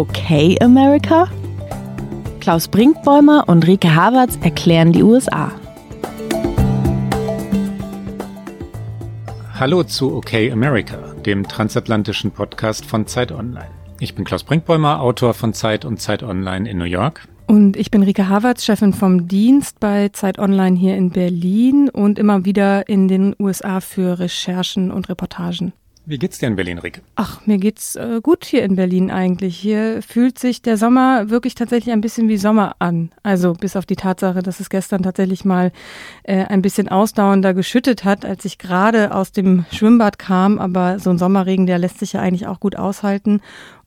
Okay America? Klaus Brinkbäumer und Rike Havertz erklären die USA. Hallo zu Okay America, dem transatlantischen Podcast von Zeit Online. Ich bin Klaus Brinkbäumer, Autor von Zeit und Zeit Online in New York. Und ich bin Rike Havertz, Chefin vom Dienst bei Zeit Online hier in Berlin und immer wieder in den USA für Recherchen und Reportagen. Wie geht's dir in Berlin, Rick? Ach, mir geht's äh, gut hier in Berlin eigentlich. Hier fühlt sich der Sommer wirklich tatsächlich ein bisschen wie Sommer an. Also bis auf die Tatsache, dass es gestern tatsächlich mal äh, ein bisschen ausdauernder geschüttet hat, als ich gerade aus dem Schwimmbad kam. Aber so ein Sommerregen, der lässt sich ja eigentlich auch gut aushalten.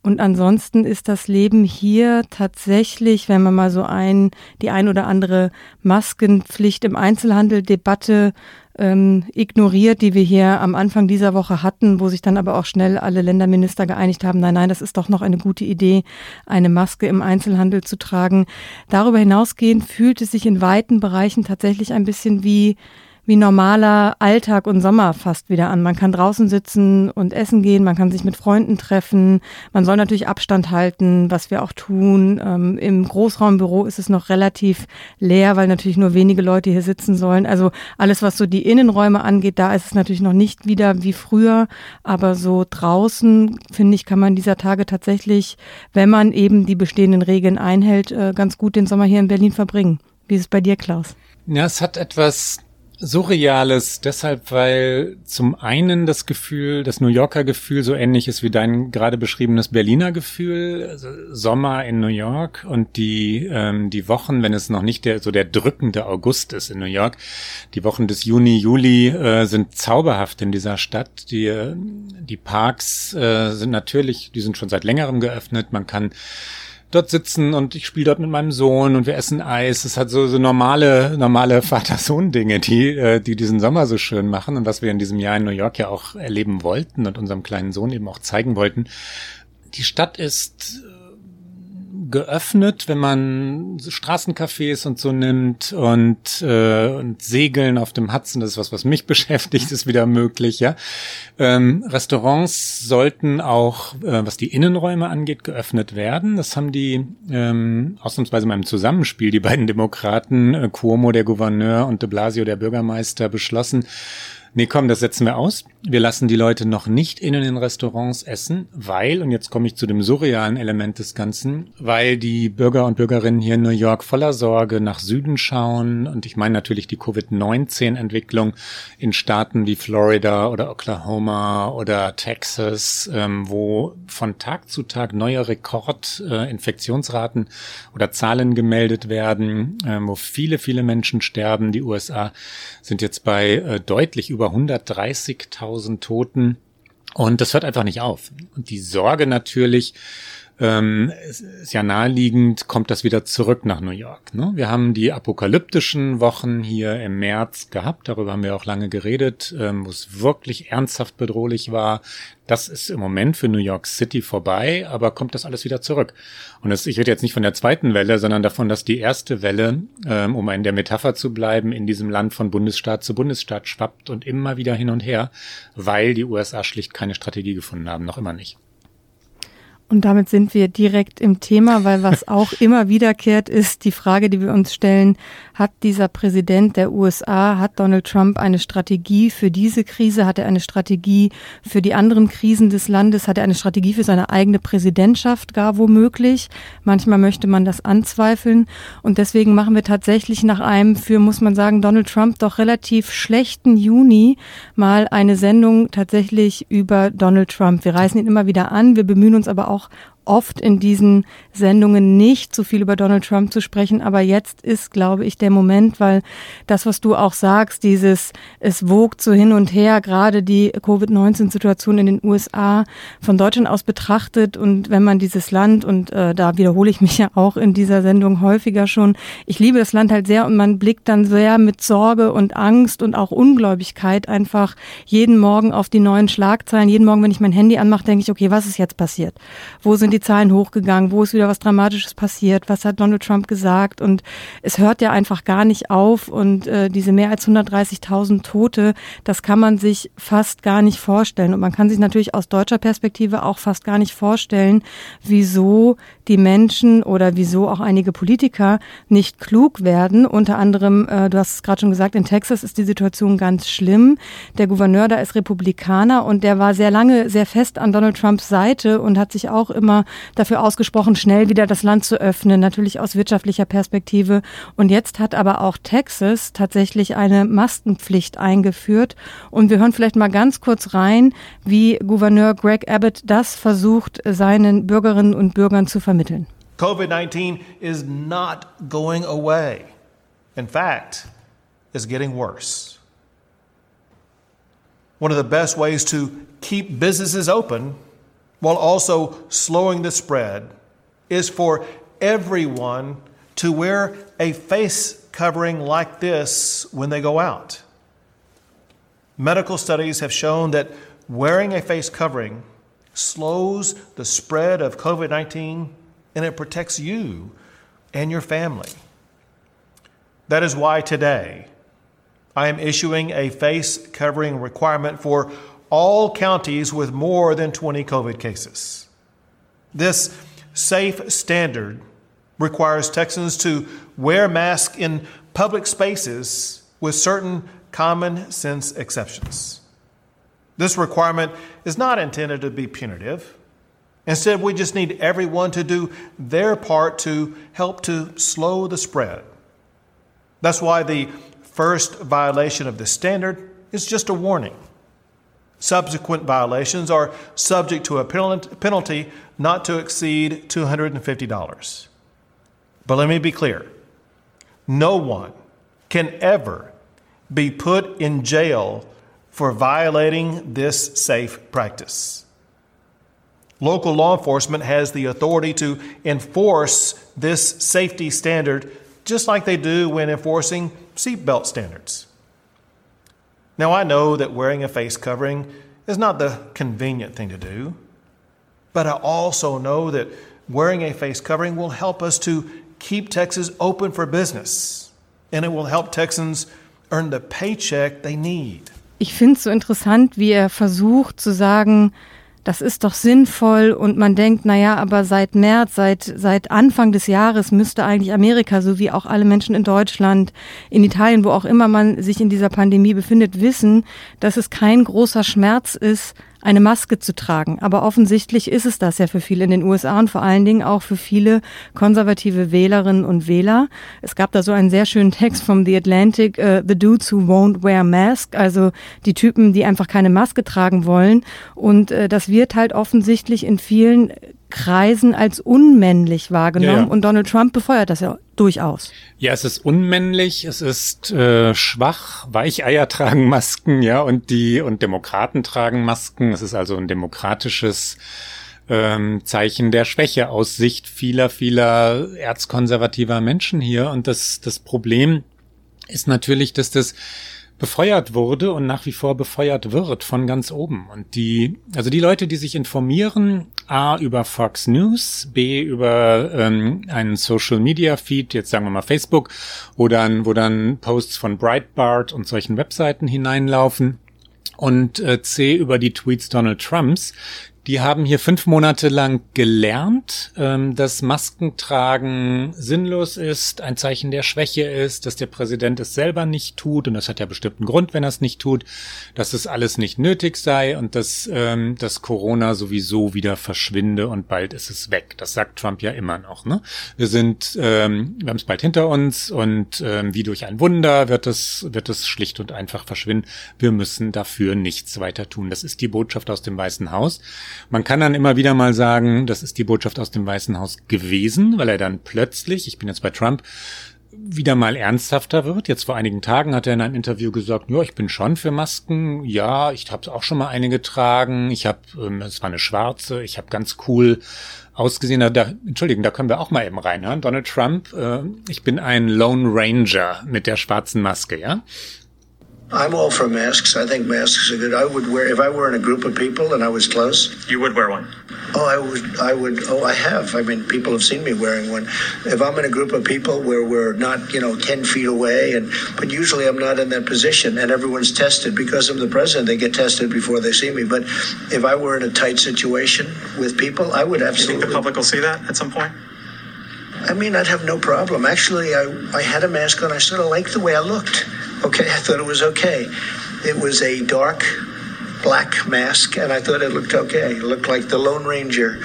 Und ansonsten ist das Leben hier tatsächlich, wenn man mal so ein, die ein oder andere Maskenpflicht im Einzelhandel Debatte ähm, ignoriert, die wir hier am Anfang dieser Woche hatten, wo sich dann aber auch schnell alle Länderminister geeinigt haben, nein, nein, das ist doch noch eine gute Idee, eine Maske im Einzelhandel zu tragen. Darüber hinausgehend fühlt es sich in weiten Bereichen tatsächlich ein bisschen wie wie normaler Alltag und Sommer fast wieder an. Man kann draußen sitzen und essen gehen, man kann sich mit Freunden treffen, man soll natürlich Abstand halten, was wir auch tun. Ähm, Im Großraumbüro ist es noch relativ leer, weil natürlich nur wenige Leute hier sitzen sollen. Also alles, was so die Innenräume angeht, da ist es natürlich noch nicht wieder wie früher, aber so draußen, finde ich, kann man dieser Tage tatsächlich, wenn man eben die bestehenden Regeln einhält, äh, ganz gut den Sommer hier in Berlin verbringen. Wie ist es bei dir, Klaus? Ja, es hat etwas Surreales, deshalb, weil zum einen das Gefühl, das New Yorker Gefühl so ähnlich ist wie dein gerade beschriebenes Berliner Gefühl, also Sommer in New York und die ähm, die Wochen, wenn es noch nicht der so der drückende August ist in New York, die Wochen des Juni, Juli äh, sind zauberhaft in dieser Stadt. Die die Parks äh, sind natürlich, die sind schon seit längerem geöffnet. Man kann dort sitzen und ich spiele dort mit meinem Sohn und wir essen Eis. Es hat so, so normale, normale Vater-Sohn-Dinge, die, äh, die diesen Sommer so schön machen und was wir in diesem Jahr in New York ja auch erleben wollten und unserem kleinen Sohn eben auch zeigen wollten. Die Stadt ist geöffnet, wenn man Straßencafés und so nimmt und, äh, und Segeln auf dem Hudson, das ist was, was mich beschäftigt, ist wieder möglich, ja. Ähm, Restaurants sollten auch, äh, was die Innenräume angeht, geöffnet werden. Das haben die ähm, ausnahmsweise mal im Zusammenspiel, die beiden Demokraten, äh, Cuomo, der Gouverneur, und de Blasio, der Bürgermeister, beschlossen nee, komm, das setzen wir aus. Wir lassen die Leute noch nicht in Restaurants essen, weil, und jetzt komme ich zu dem surrealen Element des Ganzen, weil die Bürger und Bürgerinnen hier in New York voller Sorge nach Süden schauen. Und ich meine natürlich die Covid-19-Entwicklung in Staaten wie Florida oder Oklahoma oder Texas, ähm, wo von Tag zu Tag neue Rekordinfektionsraten äh, oder Zahlen gemeldet werden, äh, wo viele, viele Menschen sterben. Die USA sind jetzt bei äh, deutlich über über 130.000 Toten. Und das hört einfach nicht auf. Und die Sorge natürlich, ähm, ist ja naheliegend, kommt das wieder zurück nach New York. Ne? Wir haben die apokalyptischen Wochen hier im März gehabt, darüber haben wir auch lange geredet, ähm, wo es wirklich ernsthaft bedrohlich war. Das ist im Moment für New York City vorbei, aber kommt das alles wieder zurück. Und das, ich rede jetzt nicht von der zweiten Welle, sondern davon, dass die erste Welle, ähm, um in der Metapher zu bleiben, in diesem Land von Bundesstaat zu Bundesstaat schwappt und immer wieder hin und her, weil die USA schlicht keine Strategie gefunden haben, noch immer nicht. Und damit sind wir direkt im Thema, weil was auch immer wiederkehrt, ist die Frage, die wir uns stellen, hat dieser Präsident der USA, hat Donald Trump eine Strategie für diese Krise, hat er eine Strategie für die anderen Krisen des Landes, hat er eine Strategie für seine eigene Präsidentschaft gar womöglich? Manchmal möchte man das anzweifeln und deswegen machen wir tatsächlich nach einem für, muss man sagen, Donald Trump doch relativ schlechten Juni mal eine Sendung tatsächlich über Donald Trump. Wir reißen ihn immer wieder an, wir bemühen uns aber auch auch oft in diesen Sendungen nicht so viel über Donald Trump zu sprechen, aber jetzt ist, glaube ich, der Moment, weil das, was du auch sagst, dieses, es wogt so hin und her, gerade die Covid-19-Situation in den USA von Deutschland aus betrachtet und wenn man dieses Land, und äh, da wiederhole ich mich ja auch in dieser Sendung häufiger schon, ich liebe das Land halt sehr und man blickt dann sehr mit Sorge und Angst und auch Ungläubigkeit einfach jeden Morgen auf die neuen Schlagzeilen. Jeden Morgen, wenn ich mein Handy anmache, denke ich, okay, was ist jetzt passiert? Wo sind die Zahlen hochgegangen, wo ist wieder was Dramatisches passiert, was hat Donald Trump gesagt und es hört ja einfach gar nicht auf und äh, diese mehr als 130.000 Tote, das kann man sich fast gar nicht vorstellen und man kann sich natürlich aus deutscher Perspektive auch fast gar nicht vorstellen, wieso die Menschen oder wieso auch einige Politiker nicht klug werden. Unter anderem, äh, du hast es gerade schon gesagt, in Texas ist die Situation ganz schlimm. Der Gouverneur da ist Republikaner und der war sehr lange sehr fest an Donald Trumps Seite und hat sich auch immer dafür ausgesprochen, schnell wieder das Land zu öffnen, natürlich aus wirtschaftlicher Perspektive. Und jetzt hat aber auch Texas tatsächlich eine Maskenpflicht eingeführt. Und wir hören vielleicht mal ganz kurz rein, wie Gouverneur Greg Abbott das versucht, seinen Bürgerinnen und Bürgern zu vermitteln. COVID-19 is not going away. In fact, it's getting worse. One of the best ways to keep businesses open while also slowing the spread is for everyone to wear a face covering like this when they go out. Medical studies have shown that wearing a face covering slows the spread of COVID 19 and it protects you and your family. That is why today I am issuing a face covering requirement for all counties with more than 20 COVID cases. This safe standard requires Texans to wear masks in public spaces with certain common sense exceptions. This requirement is not intended to be punitive. Instead, we just need everyone to do their part to help to slow the spread. That's why the first violation of the standard is just a warning. Subsequent violations are subject to a penalty not to exceed $250. But let me be clear no one can ever be put in jail for violating this safe practice. Local law enforcement has the authority to enforce this safety standard just like they do when enforcing seatbelt standards. Now, I know that wearing a face covering is not the convenient thing to do, but I also know that wearing a face covering will help us to keep Texas open for business, and it will help Texans earn the paycheck they need. Ich finde es so interessant, wie er versucht zu sagen, das ist doch sinnvoll und man denkt, na ja, aber seit März, seit, seit Anfang des Jahres müsste eigentlich Amerika, so wie auch alle Menschen in Deutschland, in Italien, wo auch immer man sich in dieser Pandemie befindet, wissen, dass es kein großer Schmerz ist, eine Maske zu tragen. Aber offensichtlich ist es das ja für viele in den USA und vor allen Dingen auch für viele konservative Wählerinnen und Wähler. Es gab da so einen sehr schönen Text vom The Atlantic, uh, The Dudes Who Won't Wear Mask, also die Typen, die einfach keine Maske tragen wollen. Und uh, das wird halt offensichtlich in vielen Kreisen als unmännlich wahrgenommen ja, ja. und Donald Trump befeuert das ja durchaus. Ja, es ist unmännlich, es ist äh, schwach, Weicheier tragen Masken, ja, und die und Demokraten tragen Masken. Es ist also ein demokratisches ähm, Zeichen der Schwäche aus Sicht vieler, vieler erzkonservativer Menschen hier. Und das, das Problem ist natürlich, dass das befeuert wurde und nach wie vor befeuert wird von ganz oben. Und die, also die Leute, die sich informieren, A über Fox News, B über ähm, einen Social Media Feed, jetzt sagen wir mal Facebook, wo dann, wo dann Posts von Breitbart und solchen Webseiten hineinlaufen, und äh, C über die Tweets Donald Trumps, die haben hier fünf Monate lang gelernt, ähm, dass Maskentragen sinnlos ist, ein Zeichen der Schwäche ist, dass der Präsident es selber nicht tut und das hat ja bestimmt einen Grund, wenn er es nicht tut, dass es alles nicht nötig sei und dass, ähm, dass Corona sowieso wieder verschwinde und bald ist es weg. Das sagt Trump ja immer noch. Ne? Wir sind, ähm, wir haben es bald hinter uns und ähm, wie durch ein Wunder wird es wird es schlicht und einfach verschwinden. Wir müssen dafür nichts weiter tun. Das ist die Botschaft aus dem Weißen Haus. Man kann dann immer wieder mal sagen, das ist die Botschaft aus dem Weißen Haus gewesen, weil er dann plötzlich, ich bin jetzt bei Trump, wieder mal ernsthafter wird. Jetzt vor einigen Tagen hat er in einem Interview gesagt, ja, ich bin schon für Masken. Ja, ich habe auch schon mal eine getragen. Ich habe, ähm, es war eine schwarze. Ich habe ganz cool ausgesehen. Da, Entschuldigung, da können wir auch mal eben reinhören. Donald Trump, äh, ich bin ein Lone Ranger mit der schwarzen Maske, ja. I'm all for masks. I think masks are good. I would wear if I were in a group of people and I was close. You would wear one. Oh, I would. I would. Oh, I have. I mean, people have seen me wearing one. If I'm in a group of people where we're not, you know, ten feet away, and but usually I'm not in that position, and everyone's tested because I'm the president. They get tested before they see me. But if I were in a tight situation with people, I would absolutely. You think the public will see that at some point? I mean, I'd have no problem. Actually, I, I had a mask on. I sort of liked the way I looked. Okay, I thought it was okay. It was a dark black mask, and I thought it looked okay. It looked like the Lone Ranger.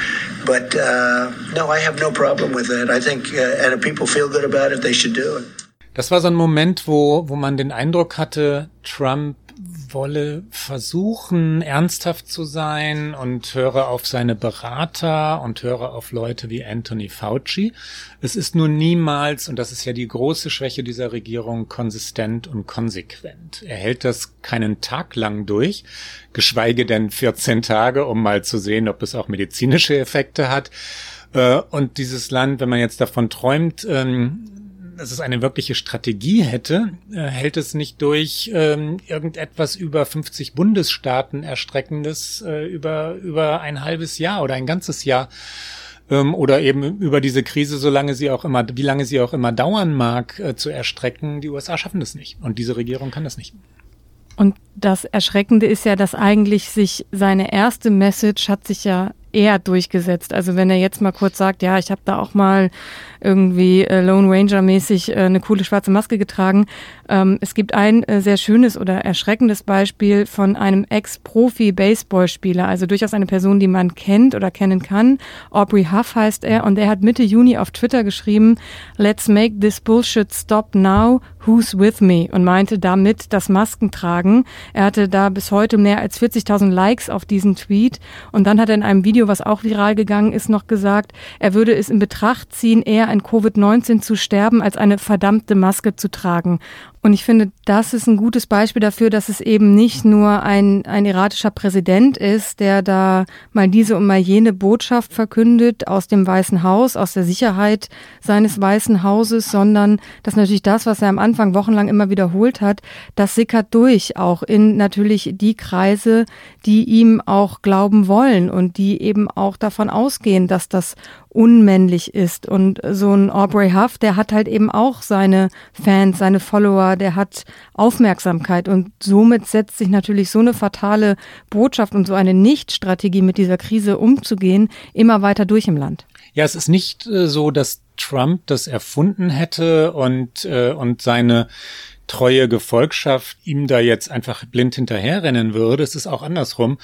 But uh, no, I have no problem with it. I think, uh, and if people feel good about it, they should do it. Das war so ein Moment, wo, wo man den Eindruck hatte, Trump wolle versuchen, ernsthaft zu sein und höre auf seine Berater und höre auf Leute wie Anthony Fauci. Es ist nur niemals, und das ist ja die große Schwäche dieser Regierung, konsistent und konsequent. Er hält das keinen Tag lang durch, geschweige denn 14 Tage, um mal zu sehen, ob es auch medizinische Effekte hat. Äh, und dieses Land, wenn man jetzt davon träumt, ähm, dass es eine wirkliche Strategie hätte, äh, hält es nicht durch, ähm, irgendetwas über 50 Bundesstaaten erstreckendes äh, über, über ein halbes Jahr oder ein ganzes Jahr ähm, oder eben über diese Krise, solange sie auch immer, wie lange sie auch immer dauern mag, äh, zu erstrecken. Die USA schaffen das nicht und diese Regierung kann das nicht. Und das Erschreckende ist ja, dass eigentlich sich seine erste Message hat sich ja eher durchgesetzt. Also wenn er jetzt mal kurz sagt, ja, ich habe da auch mal irgendwie äh, Lone Ranger mäßig äh, eine coole schwarze Maske getragen. Ähm, es gibt ein äh, sehr schönes oder erschreckendes Beispiel von einem Ex-Profi-Baseballspieler, also durchaus eine Person, die man kennt oder kennen kann. Aubrey Huff heißt er und er hat Mitte Juni auf Twitter geschrieben, Let's make this bullshit stop now. Who's with me? Und meinte damit das Maskentragen. Er hatte da bis heute mehr als 40.000 Likes auf diesen Tweet und dann hat er in einem Video was auch viral gegangen ist, noch gesagt, er würde es in Betracht ziehen, eher an Covid-19 zu sterben, als eine verdammte Maske zu tragen. Und ich finde, das ist ein gutes Beispiel dafür, dass es eben nicht nur ein, ein iranischer Präsident ist, der da mal diese und mal jene Botschaft verkündet aus dem Weißen Haus, aus der Sicherheit seines Weißen Hauses, sondern dass natürlich das, was er am Anfang wochenlang immer wiederholt hat, das sickert durch auch in natürlich die Kreise, die ihm auch glauben wollen und die eben auch davon ausgehen, dass das unmännlich ist. Und so ein Aubrey Huff, der hat halt eben auch seine Fans, seine Follower, der hat Aufmerksamkeit und somit setzt sich natürlich so eine fatale Botschaft und so eine Nichtstrategie mit dieser Krise umzugehen immer weiter durch im Land. Ja, es ist nicht äh, so, dass Trump das erfunden hätte und, äh, und seine treue Gefolgschaft ihm da jetzt einfach blind hinterherrennen würde. Es ist auch andersrum.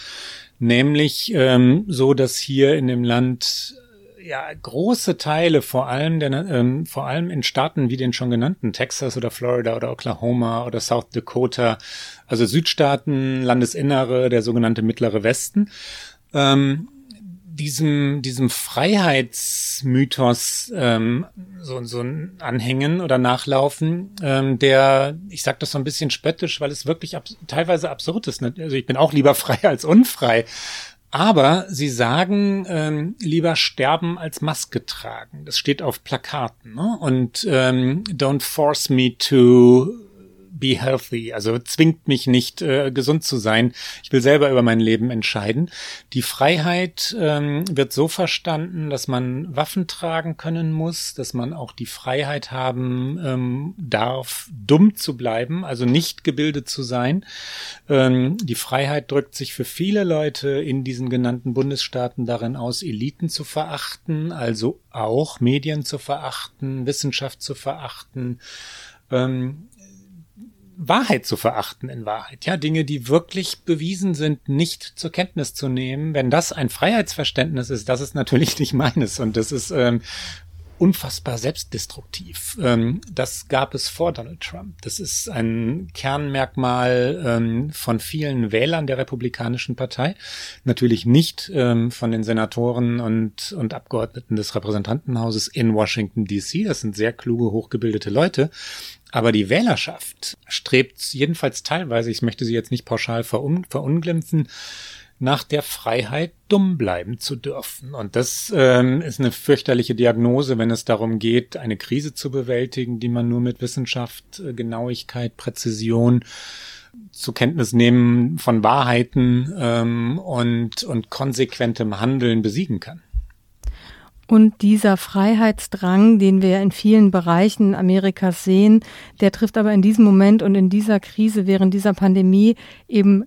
Nämlich ähm, so, dass hier in dem Land ja große Teile, vor allem, der, ähm, vor allem in Staaten wie den schon genannten Texas oder Florida oder Oklahoma oder South Dakota, also Südstaaten, Landesinnere, der sogenannte mittlere Westen, ähm, diesem, diesem Freiheitsmythos ähm, so, so anhängen oder nachlaufen, ähm, der, ich sage das so ein bisschen spöttisch, weil es wirklich abs teilweise absurd ist. Ne? Also ich bin auch lieber frei als unfrei. Aber sie sagen, ähm, lieber sterben als Maske tragen. Das steht auf Plakaten. Ne? Und ähm, don't force me to be healthy, also zwingt mich nicht, äh, gesund zu sein. Ich will selber über mein Leben entscheiden. Die Freiheit ähm, wird so verstanden, dass man Waffen tragen können muss, dass man auch die Freiheit haben ähm, darf, dumm zu bleiben, also nicht gebildet zu sein. Ähm, die Freiheit drückt sich für viele Leute in diesen genannten Bundesstaaten darin aus, Eliten zu verachten, also auch Medien zu verachten, Wissenschaft zu verachten. Ähm, Wahrheit zu verachten in Wahrheit. Ja, Dinge, die wirklich bewiesen sind, nicht zur Kenntnis zu nehmen. Wenn das ein Freiheitsverständnis ist, das ist natürlich nicht meines und das ist ähm, unfassbar selbstdestruktiv. Ähm, das gab es vor Donald Trump. Das ist ein Kernmerkmal ähm, von vielen Wählern der Republikanischen Partei. Natürlich nicht ähm, von den Senatoren und, und Abgeordneten des Repräsentantenhauses in Washington DC. Das sind sehr kluge, hochgebildete Leute. Aber die Wählerschaft strebt jedenfalls teilweise, ich möchte sie jetzt nicht pauschal verun verunglimpfen, nach der Freiheit, dumm bleiben zu dürfen. Und das ähm, ist eine fürchterliche Diagnose, wenn es darum geht, eine Krise zu bewältigen, die man nur mit Wissenschaft, äh, Genauigkeit, Präzision zur Kenntnis nehmen von Wahrheiten ähm, und, und konsequentem Handeln besiegen kann. Und dieser Freiheitsdrang, den wir in vielen Bereichen Amerikas sehen, der trifft aber in diesem Moment und in dieser Krise während dieser Pandemie eben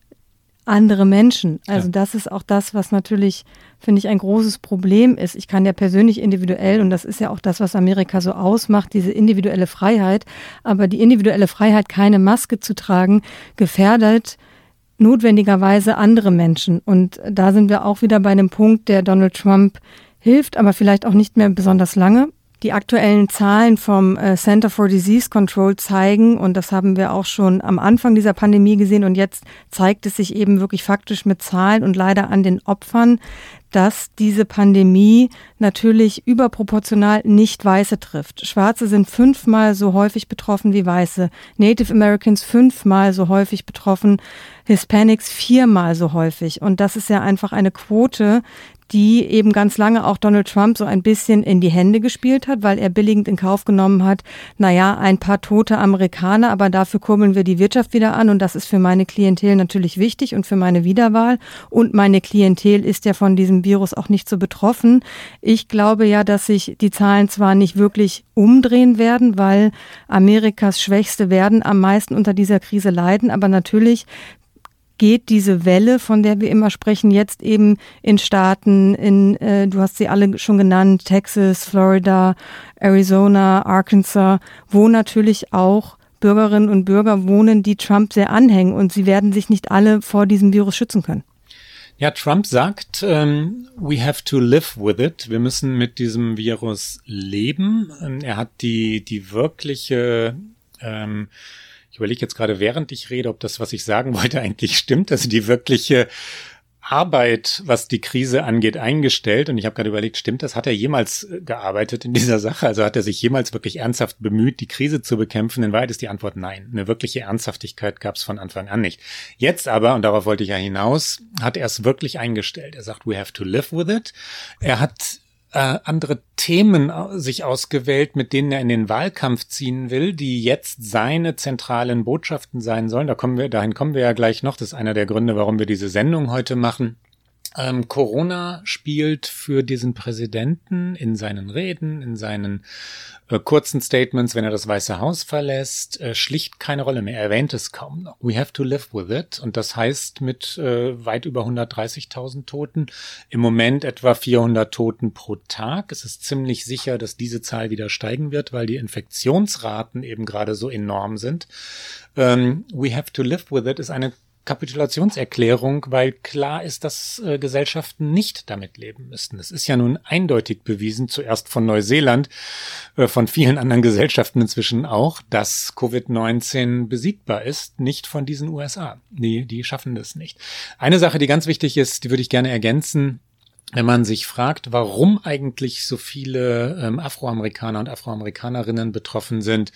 andere Menschen. Also ja. das ist auch das, was natürlich, finde ich, ein großes Problem ist. Ich kann ja persönlich individuell, und das ist ja auch das, was Amerika so ausmacht, diese individuelle Freiheit, aber die individuelle Freiheit, keine Maske zu tragen, gefährdet notwendigerweise andere Menschen. Und da sind wir auch wieder bei einem Punkt, der Donald Trump hilft, aber vielleicht auch nicht mehr besonders lange. Die aktuellen Zahlen vom äh, Center for Disease Control zeigen, und das haben wir auch schon am Anfang dieser Pandemie gesehen, und jetzt zeigt es sich eben wirklich faktisch mit Zahlen und leider an den Opfern, dass diese Pandemie natürlich überproportional nicht Weiße trifft. Schwarze sind fünfmal so häufig betroffen wie Weiße, Native Americans fünfmal so häufig betroffen, Hispanics viermal so häufig. Und das ist ja einfach eine Quote, die eben ganz lange auch Donald Trump so ein bisschen in die Hände gespielt hat, weil er billigend in Kauf genommen hat, naja, ein paar tote Amerikaner, aber dafür kurbeln wir die Wirtschaft wieder an und das ist für meine Klientel natürlich wichtig und für meine Wiederwahl. Und meine Klientel ist ja von diesem Virus auch nicht so betroffen. Ich glaube ja, dass sich die Zahlen zwar nicht wirklich umdrehen werden, weil Amerikas Schwächste werden am meisten unter dieser Krise leiden, aber natürlich geht diese Welle, von der wir immer sprechen, jetzt eben in Staaten, in, äh, du hast sie alle schon genannt, Texas, Florida, Arizona, Arkansas, wo natürlich auch Bürgerinnen und Bürger wohnen, die Trump sehr anhängen und sie werden sich nicht alle vor diesem Virus schützen können. Ja, Trump sagt, ähm, we have to live with it. Wir müssen mit diesem Virus leben. Er hat die, die wirkliche ähm, ich überlege jetzt gerade, während ich rede, ob das, was ich sagen wollte, eigentlich stimmt. Also die wirkliche Arbeit, was die Krise angeht, eingestellt. Und ich habe gerade überlegt, stimmt das? Hat er jemals äh, gearbeitet in dieser Sache? Also hat er sich jemals wirklich ernsthaft bemüht, die Krise zu bekämpfen? In Wahrheit ist die Antwort nein. Eine wirkliche Ernsthaftigkeit gab es von Anfang an nicht. Jetzt aber, und darauf wollte ich ja hinaus, hat er es wirklich eingestellt. Er sagt, we have to live with it. Er hat äh, andere Themen sich ausgewählt, mit denen er in den Wahlkampf ziehen will, die jetzt seine zentralen Botschaften sein sollen. Da kommen wir, dahin kommen wir ja gleich noch. Das ist einer der Gründe, warum wir diese Sendung heute machen. Ähm, Corona spielt für diesen Präsidenten in seinen Reden, in seinen äh, kurzen Statements, wenn er das Weiße Haus verlässt, äh, schlicht keine Rolle mehr. Er erwähnt es kaum noch. We have to live with it. Und das heißt mit äh, weit über 130.000 Toten, im Moment etwa 400 Toten pro Tag. Es ist ziemlich sicher, dass diese Zahl wieder steigen wird, weil die Infektionsraten eben gerade so enorm sind. Ähm, we have to live with it ist eine Kapitulationserklärung, weil klar ist, dass äh, Gesellschaften nicht damit leben müssten. Es ist ja nun eindeutig bewiesen, zuerst von Neuseeland, äh, von vielen anderen Gesellschaften inzwischen auch, dass Covid-19 besiegbar ist, nicht von diesen USA. Die, die schaffen das nicht. Eine Sache, die ganz wichtig ist, die würde ich gerne ergänzen, wenn man sich fragt, warum eigentlich so viele ähm, Afroamerikaner und Afroamerikanerinnen betroffen sind,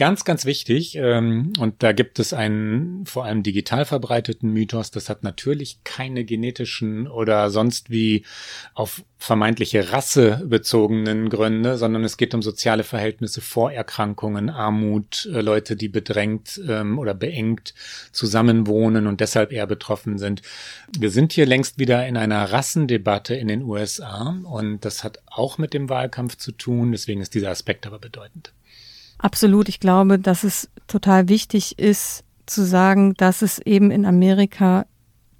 Ganz, ganz wichtig, ähm, und da gibt es einen vor allem digital verbreiteten Mythos, das hat natürlich keine genetischen oder sonst wie auf vermeintliche Rasse bezogenen Gründe, sondern es geht um soziale Verhältnisse, Vorerkrankungen, Armut, äh, Leute, die bedrängt ähm, oder beengt zusammenwohnen und deshalb eher betroffen sind. Wir sind hier längst wieder in einer Rassendebatte in den USA und das hat auch mit dem Wahlkampf zu tun, deswegen ist dieser Aspekt aber bedeutend. Absolut. Ich glaube, dass es total wichtig ist zu sagen, dass es eben in Amerika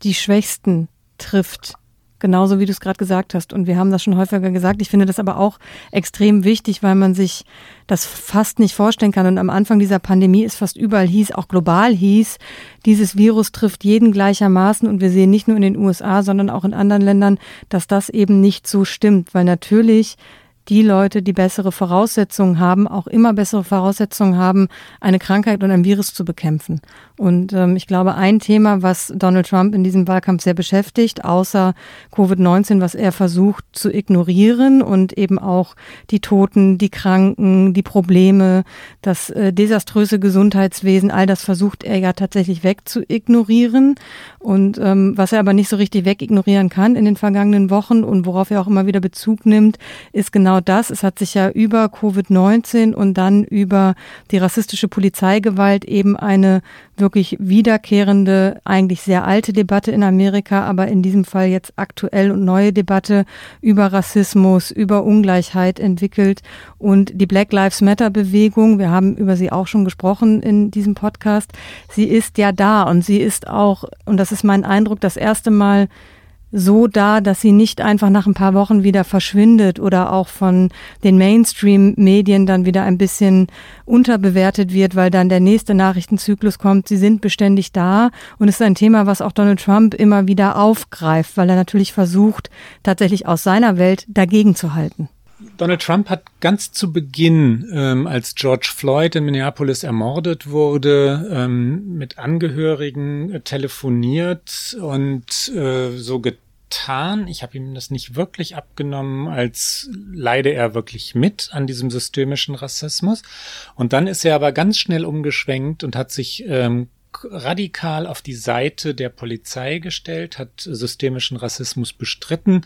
die Schwächsten trifft. Genauso wie du es gerade gesagt hast. Und wir haben das schon häufiger gesagt. Ich finde das aber auch extrem wichtig, weil man sich das fast nicht vorstellen kann. Und am Anfang dieser Pandemie ist fast überall hieß, auch global hieß, dieses Virus trifft jeden gleichermaßen. Und wir sehen nicht nur in den USA, sondern auch in anderen Ländern, dass das eben nicht so stimmt. Weil natürlich die Leute, die bessere Voraussetzungen haben, auch immer bessere Voraussetzungen haben, eine Krankheit und ein Virus zu bekämpfen. Und ähm, ich glaube, ein Thema, was Donald Trump in diesem Wahlkampf sehr beschäftigt, außer Covid-19, was er versucht zu ignorieren und eben auch die Toten, die Kranken, die Probleme, das äh, desaströse Gesundheitswesen, all das versucht er ja tatsächlich wegzuignorieren. Und ähm, was er aber nicht so richtig wegignorieren kann in den vergangenen Wochen und worauf er auch immer wieder Bezug nimmt, ist genau das. Es hat sich ja über Covid-19 und dann über die rassistische Polizeigewalt eben eine wirklich wiederkehrende, eigentlich sehr alte Debatte in Amerika, aber in diesem Fall jetzt aktuell und neue Debatte über Rassismus, über Ungleichheit entwickelt und die Black Lives Matter Bewegung, wir haben über sie auch schon gesprochen in diesem Podcast, sie ist ja da und sie ist auch, und das ist mein Eindruck, das erste Mal so da, dass sie nicht einfach nach ein paar Wochen wieder verschwindet oder auch von den Mainstream-Medien dann wieder ein bisschen unterbewertet wird, weil dann der nächste Nachrichtenzyklus kommt. Sie sind beständig da und es ist ein Thema, was auch Donald Trump immer wieder aufgreift, weil er natürlich versucht, tatsächlich aus seiner Welt dagegen zu halten. Donald Trump hat ganz zu Beginn, ähm, als George Floyd in Minneapolis ermordet wurde, ähm, mit Angehörigen äh, telefoniert und äh, so getan. Ich habe ihm das nicht wirklich abgenommen, als leide er wirklich mit an diesem systemischen Rassismus. Und dann ist er aber ganz schnell umgeschwenkt und hat sich ähm, radikal auf die Seite der Polizei gestellt, hat systemischen Rassismus bestritten.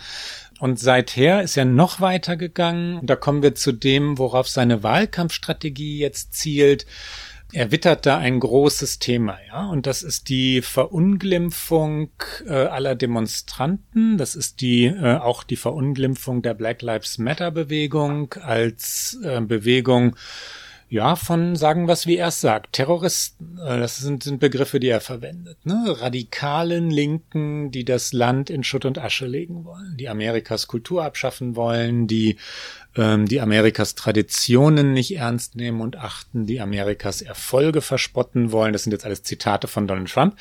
Und seither ist er noch weiter gegangen. Da kommen wir zu dem, worauf seine Wahlkampfstrategie jetzt zielt. Er wittert da ein großes Thema, ja, und das ist die Verunglimpfung äh, aller Demonstranten. Das ist die äh, auch die Verunglimpfung der Black Lives Matter Bewegung als äh, Bewegung ja, von sagen was, wie er es sagt. Terroristen, äh, das sind, sind Begriffe, die er verwendet. Ne? Radikalen Linken, die das Land in Schutt und Asche legen wollen, die Amerikas Kultur abschaffen wollen, die ähm, die Amerikas Traditionen nicht ernst nehmen und achten, die Amerikas Erfolge verspotten wollen. Das sind jetzt alles Zitate von Donald Trump.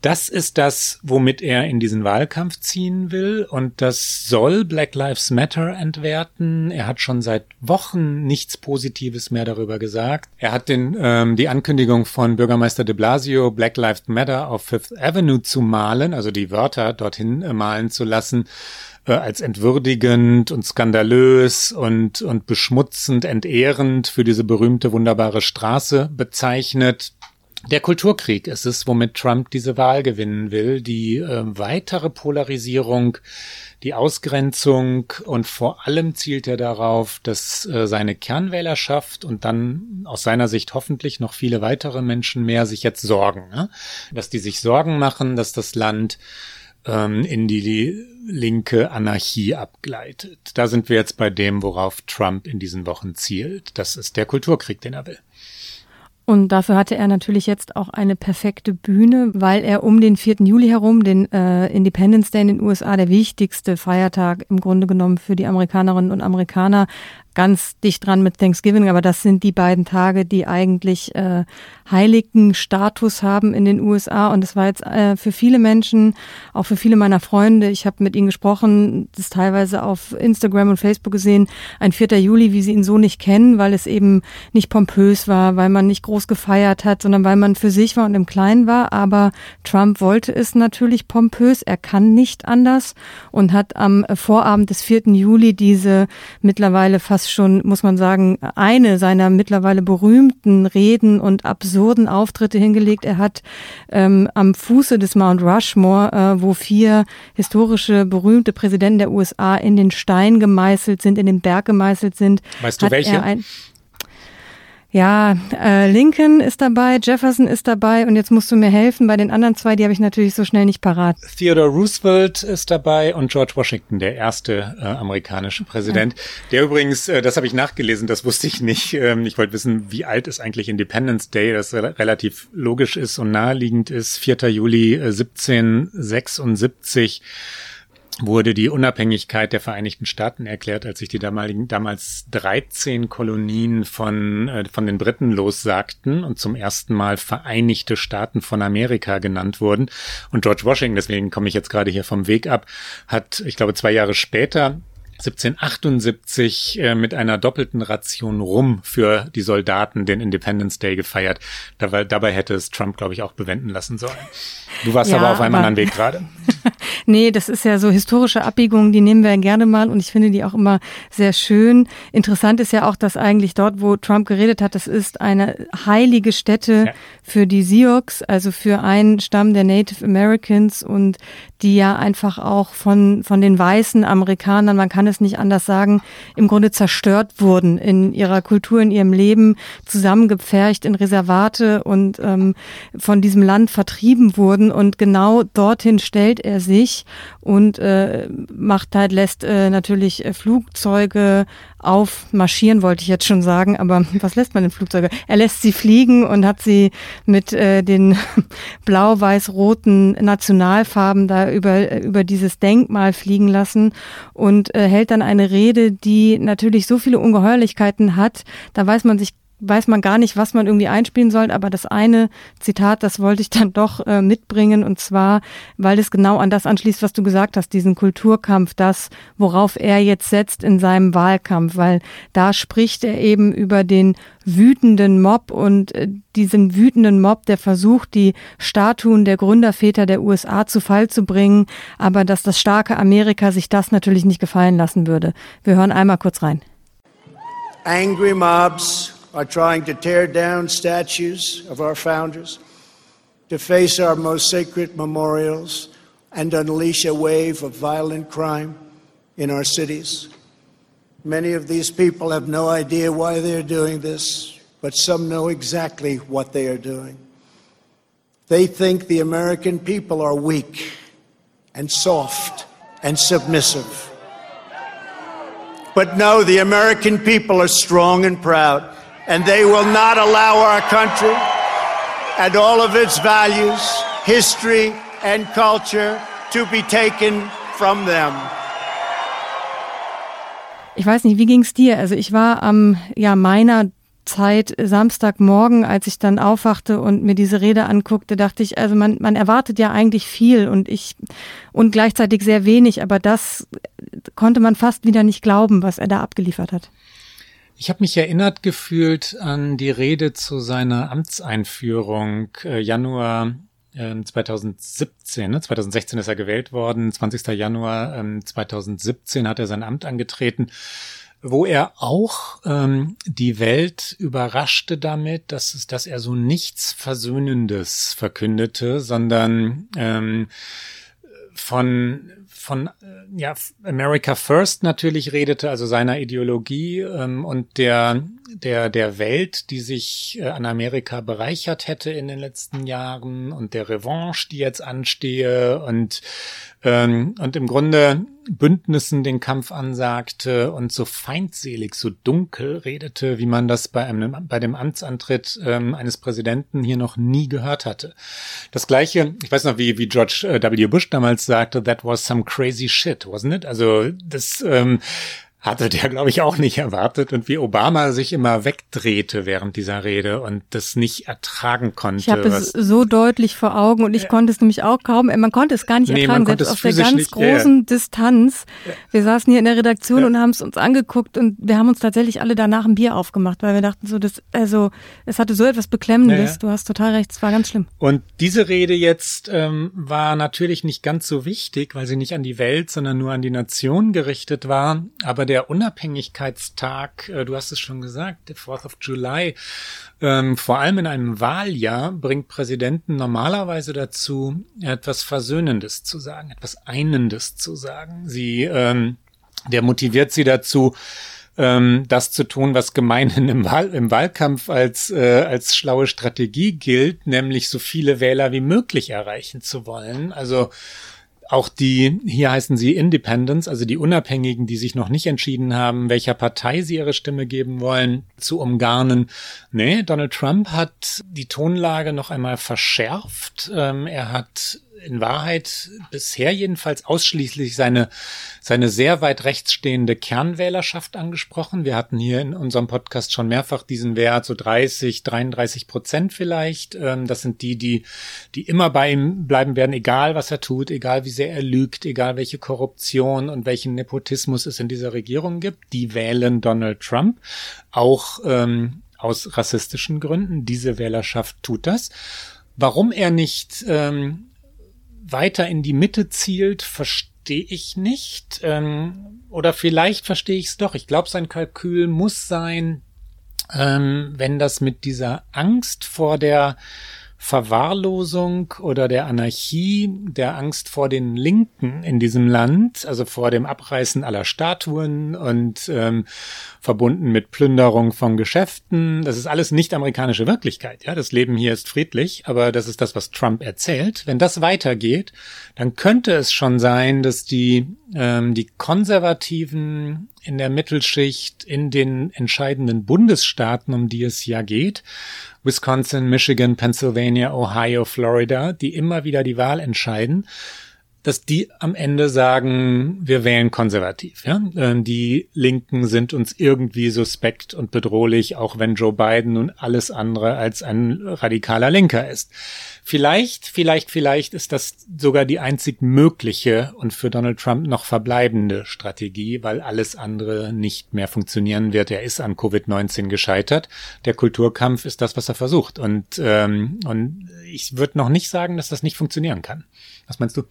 Das ist das, womit er in diesen Wahlkampf ziehen will und das soll Black Lives Matter entwerten. Er hat schon seit Wochen nichts Positives mehr darüber gesagt. Er hat den, ähm, die Ankündigung von Bürgermeister de Blasio, Black Lives Matter auf Fifth Avenue zu malen, also die Wörter dorthin äh, malen zu lassen, äh, als entwürdigend und skandalös und, und beschmutzend, entehrend für diese berühmte, wunderbare Straße bezeichnet. Der Kulturkrieg ist es, womit Trump diese Wahl gewinnen will. Die äh, weitere Polarisierung, die Ausgrenzung und vor allem zielt er darauf, dass äh, seine Kernwählerschaft und dann aus seiner Sicht hoffentlich noch viele weitere Menschen mehr sich jetzt sorgen. Ne? Dass die sich Sorgen machen, dass das Land ähm, in die linke Anarchie abgleitet. Da sind wir jetzt bei dem, worauf Trump in diesen Wochen zielt. Das ist der Kulturkrieg, den er will. Und dafür hatte er natürlich jetzt auch eine perfekte Bühne, weil er um den 4. Juli herum, den äh, Independence Day in den USA, der wichtigste Feiertag im Grunde genommen für die Amerikanerinnen und Amerikaner, ganz dicht dran mit Thanksgiving, aber das sind die beiden Tage, die eigentlich äh, heiligen Status haben in den USA. Und es war jetzt äh, für viele Menschen, auch für viele meiner Freunde, ich habe mit ihnen gesprochen, das teilweise auf Instagram und Facebook gesehen, ein 4. Juli, wie sie ihn so nicht kennen, weil es eben nicht pompös war, weil man nicht groß gefeiert hat, sondern weil man für sich war und im Kleinen war. Aber Trump wollte es natürlich pompös, er kann nicht anders und hat am Vorabend des 4. Juli diese mittlerweile fast fast schon, muss man sagen, eine seiner mittlerweile berühmten Reden und absurden Auftritte hingelegt. Er hat ähm, am Fuße des Mount Rushmore, äh, wo vier historische, berühmte Präsidenten der USA in den Stein gemeißelt sind, in den Berg gemeißelt sind. Weißt du welche? Ein, ja, äh, Lincoln ist dabei, Jefferson ist dabei und jetzt musst du mir helfen. Bei den anderen zwei, die habe ich natürlich so schnell nicht parat. Theodore Roosevelt ist dabei und George Washington, der erste äh, amerikanische Präsident. Ja. Der übrigens, äh, das habe ich nachgelesen, das wusste ich nicht. Ähm, ich wollte wissen, wie alt ist eigentlich Independence Day, das re relativ logisch ist und naheliegend ist. 4. Juli äh, 1776 wurde die Unabhängigkeit der Vereinigten Staaten erklärt, als sich die damaligen, damals 13 Kolonien von, äh, von den Briten lossagten und zum ersten Mal Vereinigte Staaten von Amerika genannt wurden. Und George Washington, deswegen komme ich jetzt gerade hier vom Weg ab, hat, ich glaube, zwei Jahre später 1778 äh, mit einer doppelten Ration Rum für die Soldaten den Independence Day gefeiert. Dabei, dabei hätte es Trump, glaube ich, auch bewenden lassen sollen. Du warst ja, aber auf einem aber, anderen Weg gerade. nee, das ist ja so historische Abbiegungen, die nehmen wir gerne mal und ich finde die auch immer sehr schön. Interessant ist ja auch, dass eigentlich dort, wo Trump geredet hat, das ist eine heilige Stätte ja. für die Sioux, also für einen Stamm der Native Americans und die ja einfach auch von, von den weißen Amerikanern, man kann es nicht anders sagen, im Grunde zerstört wurden in ihrer Kultur, in ihrem Leben, zusammengepfercht in Reservate und ähm, von diesem Land vertrieben wurden. Und genau dorthin stellt er sich und äh, macht halt, lässt äh, natürlich äh, Flugzeuge aufmarschieren, wollte ich jetzt schon sagen, aber was lässt man in Flugzeuge? Er lässt sie fliegen und hat sie mit äh, den blau-weiß-roten Nationalfarben da über, über dieses Denkmal fliegen lassen und äh, hält dann eine Rede, die natürlich so viele Ungeheuerlichkeiten hat, da weiß man sich weiß man gar nicht, was man irgendwie einspielen soll, aber das eine Zitat, das wollte ich dann doch äh, mitbringen und zwar, weil es genau an das anschließt, was du gesagt hast, diesen Kulturkampf, das, worauf er jetzt setzt in seinem Wahlkampf, weil da spricht er eben über den wütenden Mob und äh, diesen wütenden Mob, der versucht, die Statuen der Gründerväter der USA zu Fall zu bringen, aber dass das starke Amerika sich das natürlich nicht gefallen lassen würde. Wir hören einmal kurz rein. Angry mobs are trying to tear down statues of our founders, deface our most sacred memorials, and unleash a wave of violent crime in our cities. Many of these people have no idea why they're doing this, but some know exactly what they are doing. They think the American people are weak and soft and submissive. But no, the American people are strong and proud and they will not allow our country and all of its values, history, and culture to be taken from them. Ich weiß nicht, wie ging es dir? Also ich war am ja meiner Zeit Samstagmorgen, als ich dann aufwachte und mir diese Rede anguckte, dachte ich, also man, man erwartet ja eigentlich viel und ich und gleichzeitig sehr wenig, aber das konnte man fast wieder nicht glauben, was er da abgeliefert hat. Ich habe mich erinnert gefühlt an die Rede zu seiner Amtseinführung äh, Januar äh, 2017. Ne? 2016 ist er gewählt worden, 20. Januar ähm, 2017 hat er sein Amt angetreten wo er auch ähm, die Welt überraschte damit, dass, es, dass er so nichts Versöhnendes verkündete, sondern ähm, von von äh, ja, America First natürlich redete, also seiner Ideologie ähm, und der, der, der Welt, die sich äh, an Amerika bereichert hätte in den letzten Jahren und der Revanche, die jetzt anstehe und ähm, und im Grunde Bündnissen den Kampf ansagte und so feindselig, so dunkel redete, wie man das bei einem bei dem Amtsantritt ähm, eines Präsidenten hier noch nie gehört hatte. Das gleiche, ich weiß noch, wie wie George äh, W. Bush damals sagte, that was some crazy shit, wasn't it? Also das ähm, hatte der, glaube ich, auch nicht erwartet und wie Obama sich immer wegdrehte während dieser Rede und das nicht ertragen konnte. Ich habe es so deutlich vor Augen und ich ja. konnte es nämlich auch kaum, man konnte es gar nicht nee, ertragen, selbst auf der ganz nicht, großen ja. Distanz. Wir saßen hier in der Redaktion ja. und haben es uns angeguckt und wir haben uns tatsächlich alle danach ein Bier aufgemacht, weil wir dachten so, das, also es hatte so etwas Beklemmendes, du hast total recht, es war ganz schlimm. Und diese Rede jetzt ähm, war natürlich nicht ganz so wichtig, weil sie nicht an die Welt, sondern nur an die Nation gerichtet war, aber der Unabhängigkeitstag, äh, du hast es schon gesagt, der 4th of July, ähm, vor allem in einem Wahljahr bringt Präsidenten normalerweise dazu, etwas Versöhnendes zu sagen, etwas Einendes zu sagen. Sie, ähm, der motiviert sie dazu, ähm, das zu tun, was gemeinhin im, Wahl, im Wahlkampf als, äh, als schlaue Strategie gilt, nämlich so viele Wähler wie möglich erreichen zu wollen. Also auch die, hier heißen sie Independents, also die Unabhängigen, die sich noch nicht entschieden haben, welcher Partei sie ihre Stimme geben wollen, zu umgarnen. Nee, Donald Trump hat die Tonlage noch einmal verschärft. Ähm, er hat in Wahrheit bisher jedenfalls ausschließlich seine, seine sehr weit rechts stehende Kernwählerschaft angesprochen. Wir hatten hier in unserem Podcast schon mehrfach diesen Wert, so 30, 33 Prozent vielleicht. Ähm, das sind die, die, die immer bei ihm bleiben werden, egal was er tut, egal wie sehr er lügt, egal welche Korruption und welchen Nepotismus es in dieser Regierung gibt. Die wählen Donald Trump. Auch ähm, aus rassistischen Gründen. Diese Wählerschaft tut das. Warum er nicht ähm, weiter in die Mitte zielt, verstehe ich nicht. Ähm, oder vielleicht verstehe ich es doch. Ich glaube, sein Kalkül muss sein, ähm, wenn das mit dieser Angst vor der Verwahrlosung oder der Anarchie, der Angst vor den Linken in diesem Land, also vor dem Abreißen aller Statuen und ähm, verbunden mit Plünderung von Geschäften. Das ist alles nicht amerikanische Wirklichkeit. Ja, das Leben hier ist friedlich, aber das ist das, was Trump erzählt. Wenn das weitergeht, dann könnte es schon sein, dass die ähm, die Konservativen in der Mittelschicht in den entscheidenden Bundesstaaten, um die es ja geht, Wisconsin, Michigan, Pennsylvania, Ohio, Florida, die immer wieder die Wahl entscheiden, dass die am Ende sagen, wir wählen konservativ. Ja? Ähm, die Linken sind uns irgendwie suspekt und bedrohlich, auch wenn Joe Biden nun alles andere als ein radikaler Linker ist. Vielleicht, vielleicht, vielleicht ist das sogar die einzig mögliche und für Donald Trump noch verbleibende Strategie, weil alles andere nicht mehr funktionieren wird. Er ist an Covid-19 gescheitert. Der Kulturkampf ist das, was er versucht. Und, ähm, und ich würde noch nicht sagen, dass das nicht funktionieren kann. Was meinst du?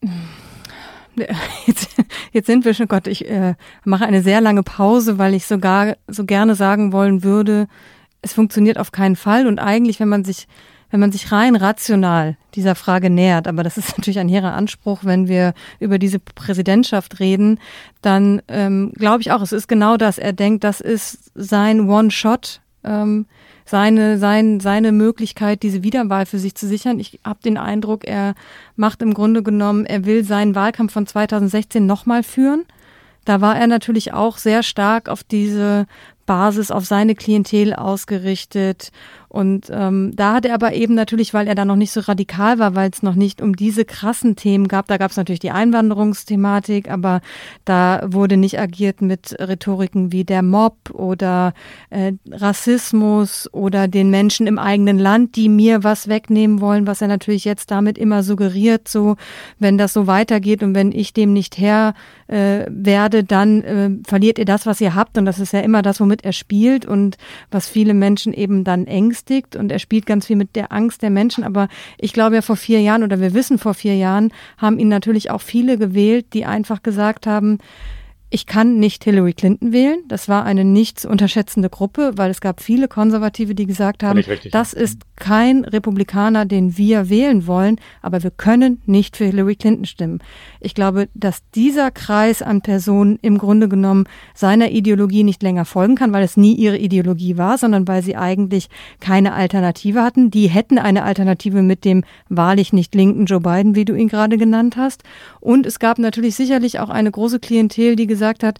Jetzt, jetzt sind wir schon, Gott, ich äh, mache eine sehr lange Pause, weil ich sogar so gerne sagen wollen würde, es funktioniert auf keinen Fall. Und eigentlich, wenn man sich, wenn man sich rein rational dieser Frage nähert, aber das ist natürlich ein hehrer Anspruch, wenn wir über diese Präsidentschaft reden, dann ähm, glaube ich auch, es ist genau das. Er denkt, das ist sein One-Shot. Ähm, seine, sein, seine Möglichkeit, diese Wiederwahl für sich zu sichern. Ich habe den Eindruck, er macht im Grunde genommen, er will seinen Wahlkampf von 2016 nochmal führen. Da war er natürlich auch sehr stark auf diese Basis, auf seine Klientel ausgerichtet und ähm, da hat er aber eben natürlich, weil er da noch nicht so radikal war, weil es noch nicht um diese krassen Themen gab, da gab es natürlich die Einwanderungsthematik, aber da wurde nicht agiert mit Rhetoriken wie der Mob oder äh, Rassismus oder den Menschen im eigenen Land, die mir was wegnehmen wollen, was er natürlich jetzt damit immer suggeriert, so wenn das so weitergeht und wenn ich dem nicht Herr äh, werde, dann äh, verliert ihr das, was ihr habt. Und das ist ja immer das, womit er spielt und was viele Menschen eben dann ängst beschäftigt und er spielt ganz viel mit der Angst der Menschen. Aber ich glaube ja vor vier Jahren oder wir wissen vor vier Jahren haben ihn natürlich auch viele gewählt, die einfach gesagt haben, ich kann nicht Hillary Clinton wählen. Das war eine nicht zu unterschätzende Gruppe, weil es gab viele Konservative, die gesagt haben, das ist kein Republikaner, den wir wählen wollen, aber wir können nicht für Hillary Clinton stimmen. Ich glaube, dass dieser Kreis an Personen im Grunde genommen seiner Ideologie nicht länger folgen kann, weil es nie ihre Ideologie war, sondern weil sie eigentlich keine Alternative hatten. Die hätten eine Alternative mit dem wahrlich nicht linken Joe Biden, wie du ihn gerade genannt hast. Und es gab natürlich sicherlich auch eine große Klientel, die gesagt hat,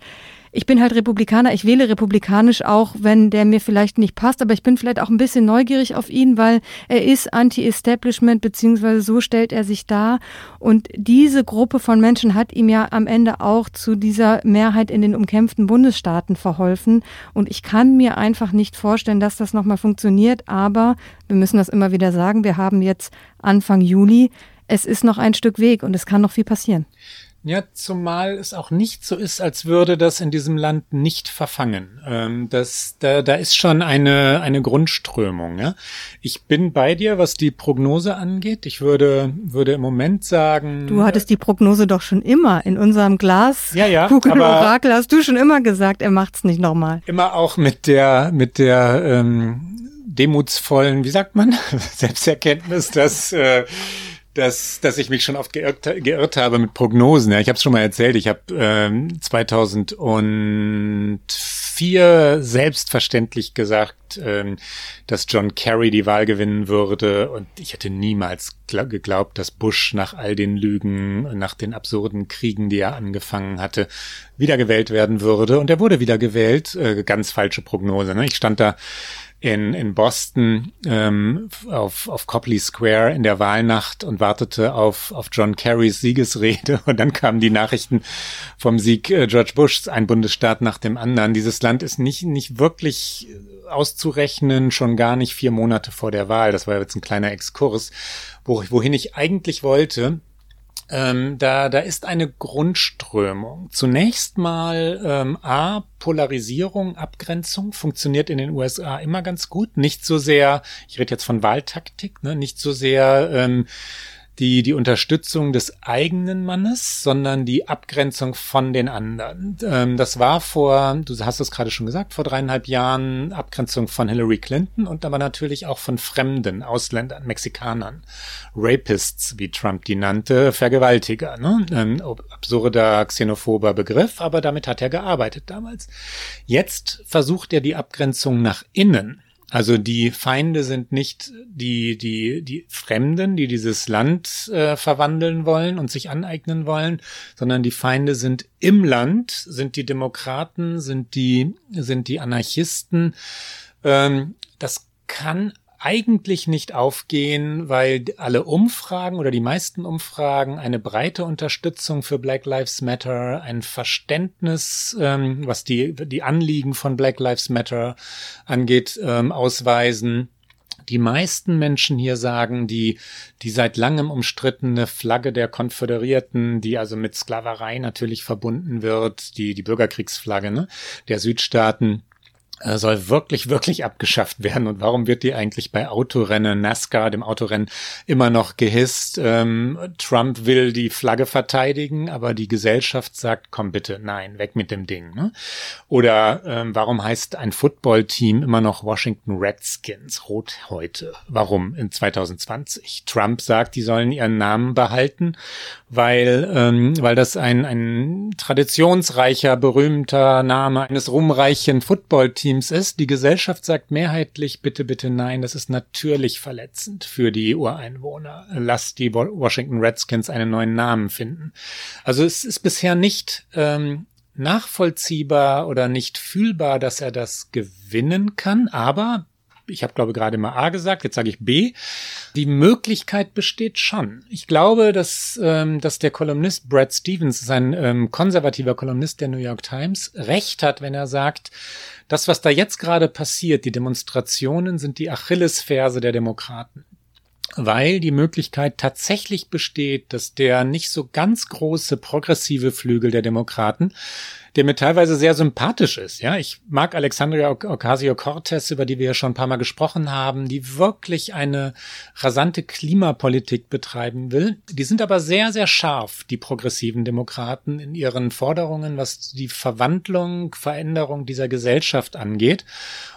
ich bin halt Republikaner, ich wähle republikanisch auch, wenn der mir vielleicht nicht passt, aber ich bin vielleicht auch ein bisschen neugierig auf ihn, weil er ist Anti-Establishment, beziehungsweise so stellt er sich dar. Und diese Gruppe von Menschen hat ihm ja am Ende auch zu dieser Mehrheit in den umkämpften Bundesstaaten verholfen. Und ich kann mir einfach nicht vorstellen, dass das nochmal funktioniert, aber wir müssen das immer wieder sagen, wir haben jetzt Anfang Juli. Es ist noch ein Stück Weg und es kann noch viel passieren. Ja, zumal es auch nicht so ist, als würde das in diesem Land nicht verfangen. Ähm, das, da, da ist schon eine, eine Grundströmung. Ja? Ich bin bei dir, was die Prognose angeht. Ich würde, würde im Moment sagen. Du hattest die Prognose doch schon immer in unserem Glas. Ja, ja. Orakel hast du schon immer gesagt, er macht's nicht nochmal. Immer auch mit der, mit der ähm, demutsvollen, wie sagt man, Selbsterkenntnis, dass äh, dass, dass ich mich schon oft geirrt, geirrt habe mit Prognosen. Ja, ich habe es schon mal erzählt. Ich habe ähm, 2004 selbstverständlich gesagt, ähm, dass John Kerry die Wahl gewinnen würde. Und ich hätte niemals geglaubt, dass Bush nach all den Lügen, nach den absurden Kriegen, die er angefangen hatte, wiedergewählt werden würde. Und er wurde wiedergewählt. Äh, ganz falsche Prognose. Ne? Ich stand da in, in Boston ähm, auf, auf Copley Square in der Wahlnacht und wartete auf, auf John Kerrys Siegesrede. Und dann kamen die Nachrichten vom Sieg äh, George Bushs, ein Bundesstaat nach dem anderen. Dieses Land ist nicht, nicht wirklich auszurechnen, schon gar nicht vier Monate vor der Wahl. Das war jetzt ein kleiner Exkurs, wo, wohin ich eigentlich wollte. Ähm, da, da ist eine Grundströmung. Zunächst mal ähm, A, Polarisierung, Abgrenzung funktioniert in den USA immer ganz gut. Nicht so sehr, ich rede jetzt von Wahltaktik, ne, nicht so sehr ähm, die, die Unterstützung des eigenen Mannes, sondern die Abgrenzung von den anderen. Ähm, das war vor, du hast es gerade schon gesagt, vor dreieinhalb Jahren Abgrenzung von Hillary Clinton und aber natürlich auch von Fremden, Ausländern, Mexikanern, Rapists, wie Trump die nannte, Vergewaltiger. Ne? Ein absurder, xenophober Begriff, aber damit hat er gearbeitet damals. Jetzt versucht er die Abgrenzung nach innen also die Feinde sind nicht die, die, die Fremden, die dieses Land äh, verwandeln wollen und sich aneignen wollen, sondern die Feinde sind im Land, sind die Demokraten, sind die, sind die Anarchisten. Ähm, das kann eigentlich nicht aufgehen, weil alle Umfragen oder die meisten Umfragen eine breite Unterstützung für Black Lives Matter, ein Verständnis, ähm, was die, die Anliegen von Black Lives Matter angeht, ähm, ausweisen. Die meisten Menschen hier sagen, die, die seit langem umstrittene Flagge der Konföderierten, die also mit Sklaverei natürlich verbunden wird, die, die Bürgerkriegsflagge, ne, der Südstaaten, soll wirklich, wirklich abgeschafft werden. Und warum wird die eigentlich bei Autorennen, NASCAR, dem Autorennen, immer noch gehisst? Ähm, Trump will die Flagge verteidigen, aber die Gesellschaft sagt, komm bitte, nein, weg mit dem Ding. Ne? Oder ähm, warum heißt ein Footballteam immer noch Washington Redskins, rot heute? Warum in 2020? Trump sagt, die sollen ihren Namen behalten, weil, ähm, weil das ein, ein traditionsreicher, berühmter Name eines ruhmreichen Footballteams Teams ist. Die Gesellschaft sagt mehrheitlich bitte, bitte nein. Das ist natürlich verletzend für die Ureinwohner. Lass die Washington Redskins einen neuen Namen finden. Also es ist bisher nicht ähm, nachvollziehbar oder nicht fühlbar, dass er das gewinnen kann. Aber ich habe glaube gerade mal A gesagt, jetzt sage ich B. Die Möglichkeit besteht schon. Ich glaube, dass, ähm, dass der Kolumnist Brad Stevens, sein ähm, konservativer Kolumnist der New York Times, recht hat, wenn er sagt, das, was da jetzt gerade passiert, die Demonstrationen sind die Achillesferse der Demokraten weil die Möglichkeit tatsächlich besteht, dass der nicht so ganz große progressive Flügel der Demokraten der mir teilweise sehr sympathisch ist. Ja, ich mag Alexandria Ocasio-Cortez, über die wir ja schon ein paar Mal gesprochen haben, die wirklich eine rasante Klimapolitik betreiben will. Die sind aber sehr, sehr scharf, die progressiven Demokraten, in ihren Forderungen, was die Verwandlung, Veränderung dieser Gesellschaft angeht.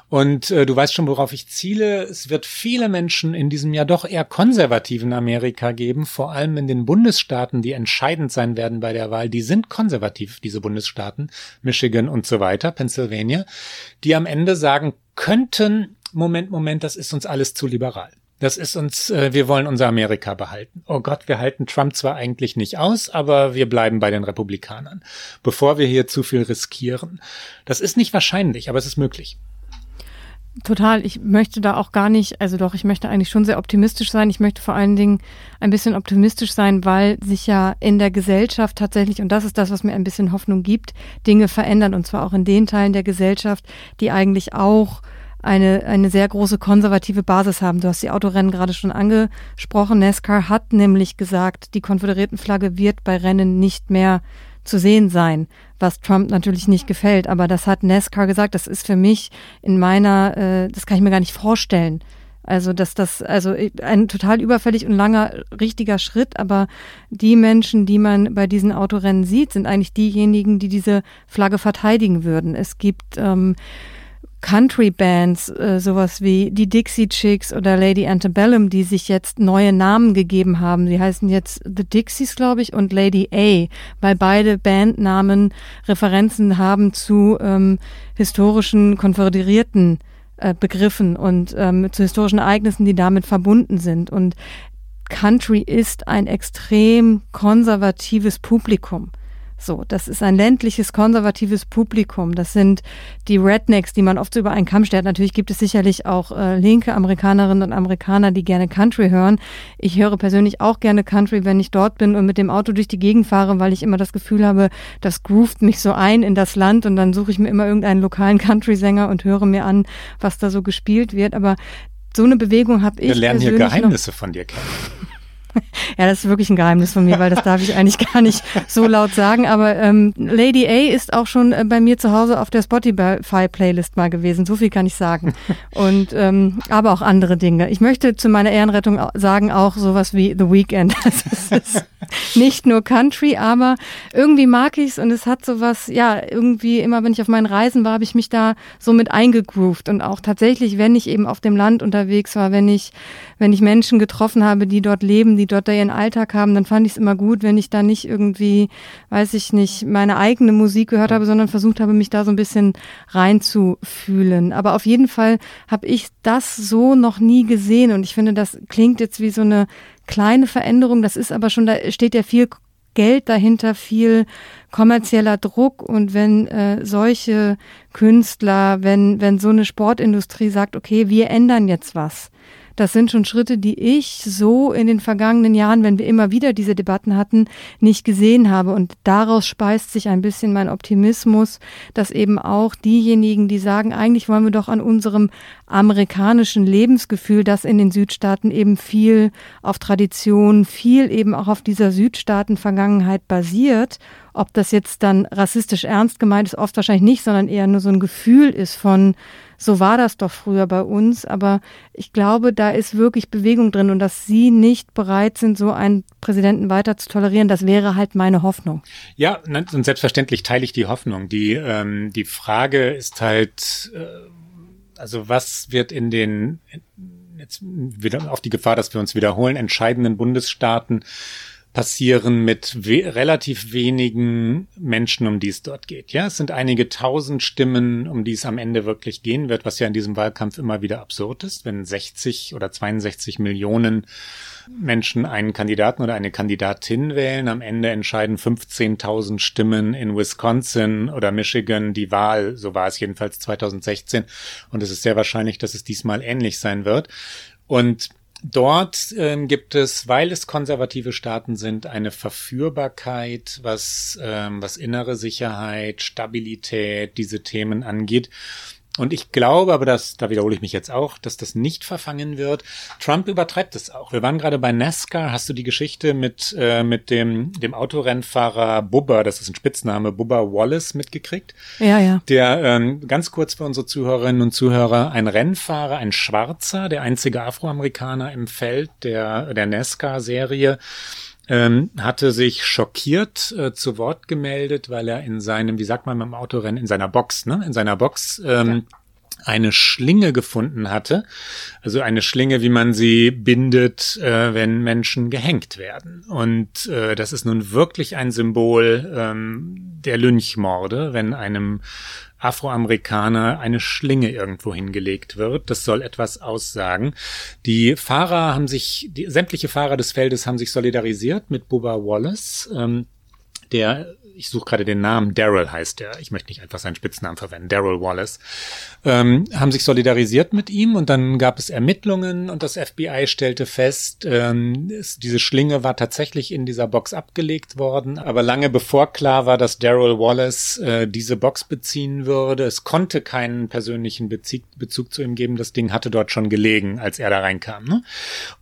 Und äh, du weißt schon, worauf ich ziele. Es wird viele Menschen in diesem ja doch eher konservativen Amerika geben, vor allem in den Bundesstaaten, die entscheidend sein werden bei der Wahl. Die sind konservativ, diese Bundesstaaten, Michigan und so weiter, Pennsylvania, die am Ende sagen könnten, Moment, Moment, das ist uns alles zu liberal. Das ist uns, äh, wir wollen unser Amerika behalten. Oh Gott, wir halten Trump zwar eigentlich nicht aus, aber wir bleiben bei den Republikanern, bevor wir hier zu viel riskieren. Das ist nicht wahrscheinlich, aber es ist möglich. Total. Ich möchte da auch gar nicht, also doch, ich möchte eigentlich schon sehr optimistisch sein. Ich möchte vor allen Dingen ein bisschen optimistisch sein, weil sich ja in der Gesellschaft tatsächlich, und das ist das, was mir ein bisschen Hoffnung gibt, Dinge verändern. Und zwar auch in den Teilen der Gesellschaft, die eigentlich auch eine, eine sehr große konservative Basis haben. Du hast die Autorennen gerade schon angesprochen. NASCAR hat nämlich gesagt, die Konföderiertenflagge wird bei Rennen nicht mehr zu sehen sein, was Trump natürlich nicht gefällt. Aber das hat NASCAR gesagt, das ist für mich in meiner, äh, das kann ich mir gar nicht vorstellen. Also, dass das, also ein total überfällig und langer, richtiger Schritt, aber die Menschen, die man bei diesen Autorennen sieht, sind eigentlich diejenigen, die diese Flagge verteidigen würden. Es gibt ähm, Country-Bands, äh, sowas wie die Dixie Chicks oder Lady Antebellum, die sich jetzt neue Namen gegeben haben. Sie heißen jetzt The Dixies, glaube ich, und Lady A, weil beide Bandnamen Referenzen haben zu ähm, historischen konföderierten äh, Begriffen und ähm, zu historischen Ereignissen, die damit verbunden sind. Und Country ist ein extrem konservatives Publikum So, das ist ein ländliches, konservatives Publikum. Das sind die Rednecks, die man oft so über einen Kamm stellt. Natürlich gibt es sicherlich auch äh, linke Amerikanerinnen und Amerikaner, die gerne Country hören. Ich höre persönlich auch gerne Country, wenn ich dort bin und mit dem Auto durch die Gegend fahre, weil ich immer das Gefühl habe, das groovt mich so ein in das Land und dann suche ich mir immer irgendeinen lokalen Country-Sänger und höre mir an, was da so gespielt wird. Aber so eine Bewegung habe ich. Wir lernen hier Geheimnisse von dir kennen. Ja, das ist wirklich ein Geheimnis von mir, weil das darf ich eigentlich gar nicht so laut sagen. Aber ähm, Lady A ist auch schon äh, bei mir zu Hause auf der Spotify-Playlist mal gewesen. So viel kann ich sagen. Und ähm, aber auch andere Dinge. Ich möchte zu meiner Ehrenrettung sagen auch sowas wie The Weekend. Das ist nicht nur Country, aber irgendwie mag ich es und es hat sowas, ja, irgendwie immer, wenn ich auf meinen Reisen war, habe ich mich da so mit eingegroovt und auch tatsächlich, wenn ich eben auf dem Land unterwegs war, wenn ich, wenn ich Menschen getroffen habe, die dort leben, die dort da ihren Alltag haben, dann fand ich es immer gut, wenn ich da nicht irgendwie, weiß ich nicht, meine eigene Musik gehört habe, sondern versucht habe, mich da so ein bisschen reinzufühlen. Aber auf jeden Fall habe ich das so noch nie gesehen und ich finde, das klingt jetzt wie so eine kleine Veränderung. Das ist aber schon, da steht ja viel Geld dahinter, viel kommerzieller Druck. Und wenn äh, solche Künstler, wenn, wenn so eine Sportindustrie sagt, okay, wir ändern jetzt was, das sind schon Schritte, die ich so in den vergangenen Jahren, wenn wir immer wieder diese Debatten hatten, nicht gesehen habe. Und daraus speist sich ein bisschen mein Optimismus, dass eben auch diejenigen, die sagen, eigentlich wollen wir doch an unserem amerikanischen Lebensgefühl, das in den Südstaaten eben viel auf Tradition, viel eben auch auf dieser Südstaaten-Vergangenheit basiert ob das jetzt dann rassistisch ernst gemeint ist, oft wahrscheinlich nicht, sondern eher nur so ein Gefühl ist von, so war das doch früher bei uns. Aber ich glaube, da ist wirklich Bewegung drin und dass Sie nicht bereit sind, so einen Präsidenten weiter zu tolerieren, das wäre halt meine Hoffnung. Ja, und selbstverständlich teile ich die Hoffnung. Die, ähm, die Frage ist halt, äh, also was wird in den, jetzt wieder auf die Gefahr, dass wir uns wiederholen, entscheidenden Bundesstaaten passieren mit we relativ wenigen Menschen, um die es dort geht. Ja, es sind einige tausend Stimmen, um die es am Ende wirklich gehen wird, was ja in diesem Wahlkampf immer wieder absurd ist, wenn 60 oder 62 Millionen Menschen einen Kandidaten oder eine Kandidatin wählen. Am Ende entscheiden 15.000 Stimmen in Wisconsin oder Michigan die Wahl. So war es jedenfalls 2016. Und es ist sehr wahrscheinlich, dass es diesmal ähnlich sein wird. Und Dort ähm, gibt es, weil es konservative Staaten sind, eine Verführbarkeit, was, ähm, was innere Sicherheit, Stabilität, diese Themen angeht, und ich glaube, aber das, da wiederhole ich mich jetzt auch, dass das nicht verfangen wird. Trump übertreibt es auch. Wir waren gerade bei NASCAR. Hast du die Geschichte mit, äh, mit dem, dem Autorennfahrer Bubba, das ist ein Spitzname, Bubba Wallace mitgekriegt? Ja, ja. Der, ähm, ganz kurz für unsere Zuhörerinnen und Zuhörer, ein Rennfahrer, ein Schwarzer, der einzige Afroamerikaner im Feld der, der NASCAR-Serie, ähm, hatte sich schockiert äh, zu Wort gemeldet, weil er in seinem, wie sagt man beim Autorennen, in seiner Box, ne, in seiner Box ähm, ja eine Schlinge gefunden hatte. Also eine Schlinge, wie man sie bindet, äh, wenn Menschen gehängt werden. Und äh, das ist nun wirklich ein Symbol ähm, der Lynchmorde, wenn einem Afroamerikaner eine Schlinge irgendwo hingelegt wird. Das soll etwas aussagen. Die Fahrer haben sich, die, sämtliche Fahrer des Feldes haben sich solidarisiert mit Bubba Wallace. Ähm, der ich suche gerade den Namen, Daryl heißt er, ich möchte nicht einfach seinen Spitznamen verwenden, Daryl Wallace, ähm, haben sich solidarisiert mit ihm und dann gab es Ermittlungen und das FBI stellte fest, ähm, es, diese Schlinge war tatsächlich in dieser Box abgelegt worden, aber lange bevor klar war, dass Daryl Wallace äh, diese Box beziehen würde, es konnte keinen persönlichen Bezug, Bezug zu ihm geben, das Ding hatte dort schon gelegen, als er da reinkam. Ne?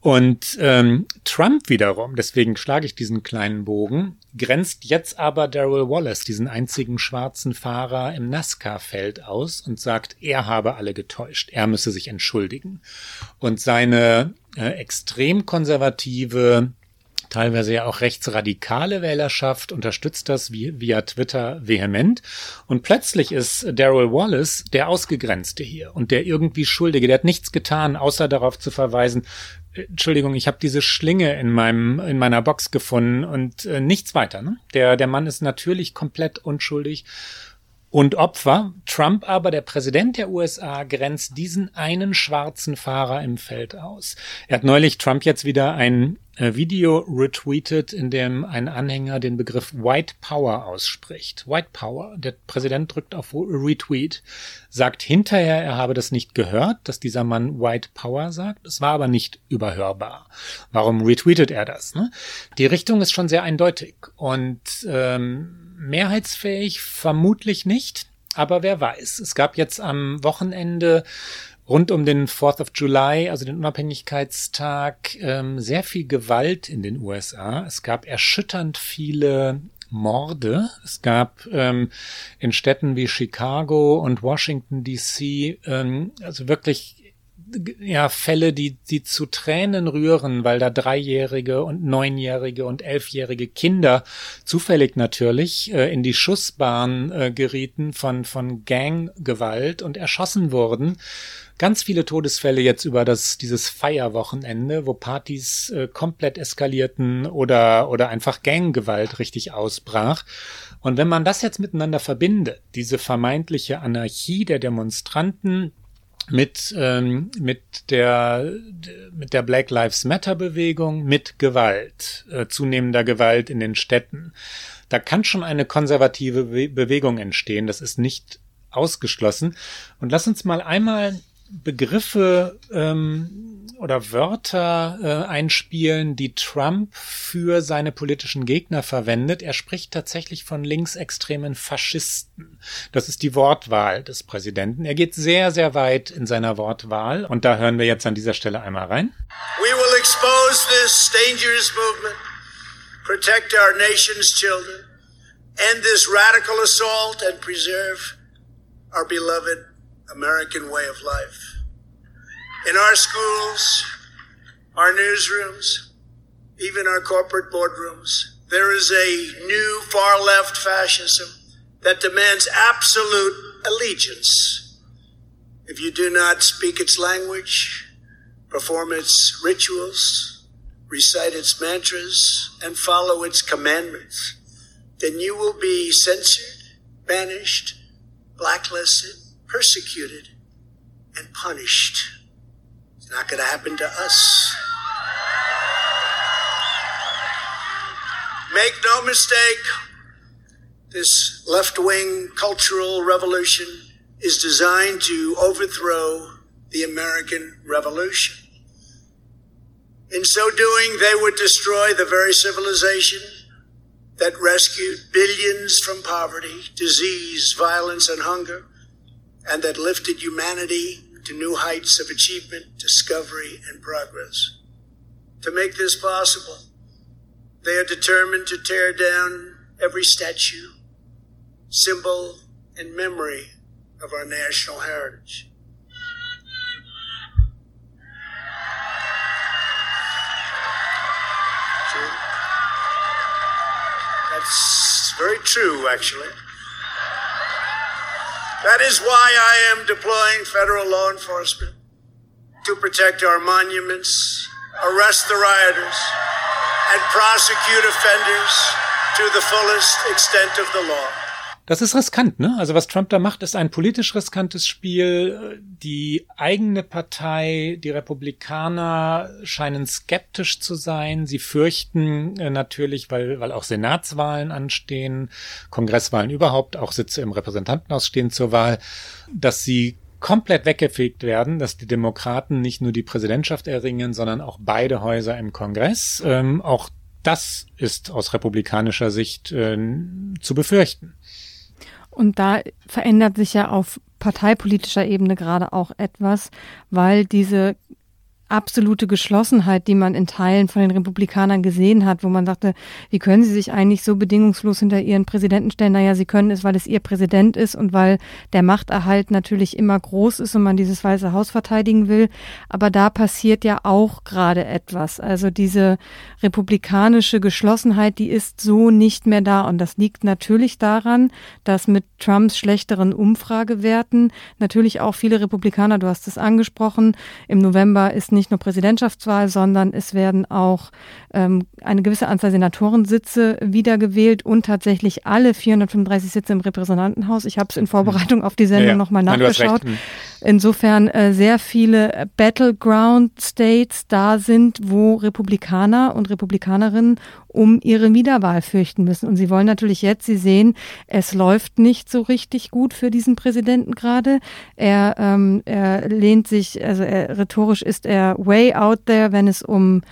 Und ähm, Trump wiederum, deswegen schlage ich diesen kleinen Bogen, grenzt jetzt aber Daryl Wallace, diesen einzigen schwarzen Fahrer im NASCAR-Feld aus und sagt, er habe alle getäuscht, er müsse sich entschuldigen. Und seine äh, extrem konservative, teilweise ja auch rechtsradikale Wählerschaft unterstützt das via Twitter vehement. Und plötzlich ist Daryl Wallace der Ausgegrenzte hier und der irgendwie Schuldige. Der hat nichts getan, außer darauf zu verweisen, Entschuldigung, ich habe diese Schlinge in meinem in meiner Box gefunden und äh, nichts weiter. Ne? Der der Mann ist natürlich komplett unschuldig und Opfer. Trump aber, der Präsident der USA, grenzt diesen einen schwarzen Fahrer im Feld aus. Er hat neulich Trump jetzt wieder ein Video retweetet, in dem ein Anhänger den Begriff White Power ausspricht. White Power. Der Präsident drückt auf Retweet, sagt hinterher, er habe das nicht gehört, dass dieser Mann White Power sagt. Es war aber nicht überhörbar. Warum retweetet er das? Ne? Die Richtung ist schon sehr eindeutig und ähm, mehrheitsfähig vermutlich nicht. Aber wer weiß. Es gab jetzt am Wochenende rund um den 4th of July, also den Unabhängigkeitstag, ähm, sehr viel Gewalt in den USA. Es gab erschütternd viele Morde. Es gab ähm, in Städten wie Chicago und Washington DC ähm, also wirklich ja Fälle, die die zu Tränen rühren, weil da dreijährige und neunjährige und elfjährige Kinder zufällig natürlich äh, in die Schussbahn äh, gerieten von von Ganggewalt und erschossen wurden ganz viele Todesfälle jetzt über das, dieses Feierwochenende, wo Partys äh, komplett eskalierten oder, oder einfach Ganggewalt richtig ausbrach. Und wenn man das jetzt miteinander verbindet, diese vermeintliche Anarchie der Demonstranten, mit, ähm, mit, der, mit der Black Lives Matter Bewegung, mit Gewalt, äh, zunehmender Gewalt in den Städten. Da kann schon eine konservative Be Bewegung entstehen. Das ist nicht ausgeschlossen. Und lass uns mal einmal Begriffe ähm, oder Wörter äh, einspielen, die Trump für seine politischen Gegner verwendet. Er spricht tatsächlich von linksextremen Faschisten. Das ist die Wortwahl des Präsidenten. Er geht sehr, sehr weit in seiner Wortwahl und da hören wir jetzt an dieser Stelle einmal rein. We will expose this dangerous movement, protect our nation's children, end this radical assault and preserve our beloved American way of life. In our schools, our newsrooms, even our corporate boardrooms, there is a new far left fascism that demands absolute allegiance. If you do not speak its language, perform its rituals, recite its mantras, and follow its commandments, then you will be censored, banished, blacklisted, persecuted, and punished. It's not going to happen to us. Make no mistake, this left wing cultural revolution is designed to overthrow the American Revolution. In so doing, they would destroy the very civilization that rescued billions from poverty, disease, violence, and hunger and that lifted humanity to new heights of achievement, discovery, and progress. To make this possible, they are determined to tear down every statue, symbol, and memory of our national heritage. That's very true, actually. That is why I am deploying federal law enforcement to protect our monuments, arrest the rioters, and prosecute offenders to the fullest extent of the law. Das ist riskant, ne? Also was Trump da macht, ist ein politisch riskantes Spiel. Die eigene Partei, die Republikaner scheinen skeptisch zu sein. Sie fürchten äh, natürlich, weil, weil auch Senatswahlen anstehen, Kongresswahlen überhaupt, auch Sitze im Repräsentantenhaus stehen zur Wahl, dass sie komplett weggefegt werden, dass die Demokraten nicht nur die Präsidentschaft erringen, sondern auch beide Häuser im Kongress. Ähm, auch das ist aus republikanischer Sicht äh, zu befürchten. Und da verändert sich ja auf parteipolitischer Ebene gerade auch etwas, weil diese absolute Geschlossenheit, die man in Teilen von den Republikanern gesehen hat, wo man sagte, wie können sie sich eigentlich so bedingungslos hinter ihren Präsidenten stellen? Naja, sie können es, weil es ihr Präsident ist und weil der Machterhalt natürlich immer groß ist und man dieses Weiße Haus verteidigen will. Aber da passiert ja auch gerade etwas. Also diese republikanische Geschlossenheit, die ist so nicht mehr da. Und das liegt natürlich daran, dass mit Trumps schlechteren Umfragewerten natürlich auch viele Republikaner, du hast es angesprochen, im November ist nicht nur Präsidentschaftswahl, sondern es werden auch ähm, eine gewisse Anzahl Senatorensitze wiedergewählt und tatsächlich alle 435 Sitze im Repräsentantenhaus. Ich habe es in Vorbereitung auf die Sendung ja, ja. nochmal nachgeschaut. Nein, insofern äh, sehr viele Battleground States da sind, wo Republikaner und Republikanerinnen um ihre Wiederwahl fürchten müssen. Und sie wollen natürlich jetzt, sie sehen, es läuft nicht so richtig gut für diesen Präsidenten gerade. Er, ähm, er lehnt sich, also er, rhetorisch ist er way out there, wenn es um äh,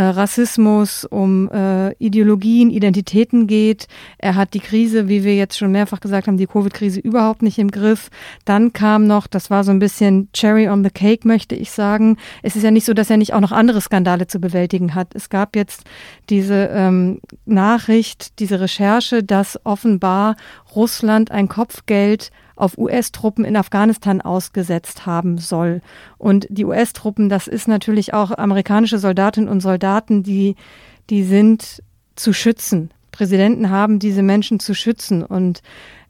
Rassismus, um äh, Ideologien, Identitäten geht. Er hat die Krise, wie wir jetzt schon mehrfach gesagt haben, die Covid-Krise überhaupt nicht im Griff. Dann kam noch, das war so ein bisschen Cherry on the Cake, möchte ich sagen. Es ist ja nicht so, dass er nicht auch noch andere Skandale zu bewältigen hat. Es gab jetzt diese ähm, Nachricht, diese Recherche, dass offenbar Russland ein Kopfgeld auf US-Truppen in Afghanistan ausgesetzt haben soll. Und die US-Truppen, das ist natürlich auch amerikanische Soldatinnen und Soldaten, die, die sind zu schützen. Präsidenten haben diese Menschen zu schützen und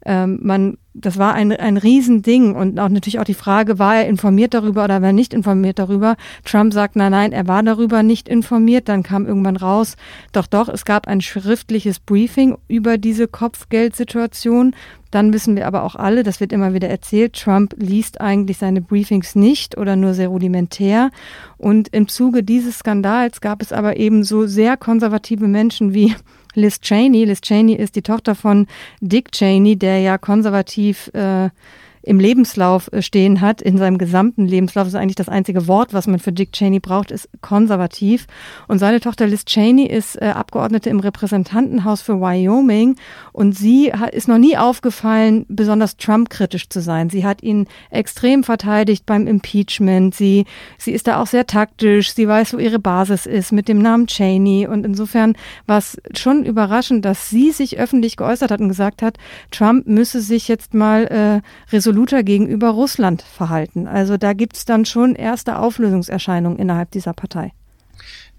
ähm, man, das war ein, ein Riesending und auch natürlich auch die Frage, war er informiert darüber oder war er nicht informiert darüber? Trump sagt, nein, nein, er war darüber nicht informiert. Dann kam irgendwann raus, doch, doch, es gab ein schriftliches Briefing über diese Kopfgeldsituation. Dann wissen wir aber auch alle, das wird immer wieder erzählt, Trump liest eigentlich seine Briefings nicht oder nur sehr rudimentär. Und im Zuge dieses Skandals gab es aber eben so sehr konservative Menschen wie Liz Cheney. Liz Cheney ist die Tochter von Dick Cheney, der ja konservativ äh, im Lebenslauf äh, stehen hat, in seinem gesamten Lebenslauf, ist eigentlich das einzige Wort, was man für Dick Cheney braucht, ist konservativ. Und seine Tochter Liz Cheney ist äh, Abgeordnete im Repräsentantenhaus für Wyoming und sie hat, ist noch nie aufgefallen, besonders Trump-kritisch zu sein. Sie hat ihn extrem verteidigt beim Impeachment. Sie, sie ist da auch sehr taktisch. Sie weiß, wo ihre Basis ist mit dem Namen Cheney. Und insofern war es schon überraschend, dass sie sich öffentlich geäußert hat und gesagt hat, Trump müsse sich jetzt mal äh, resoluter gegenüber Russland verhalten. Also da gibt es dann schon erste Auflösungserscheinungen innerhalb dieser Partei.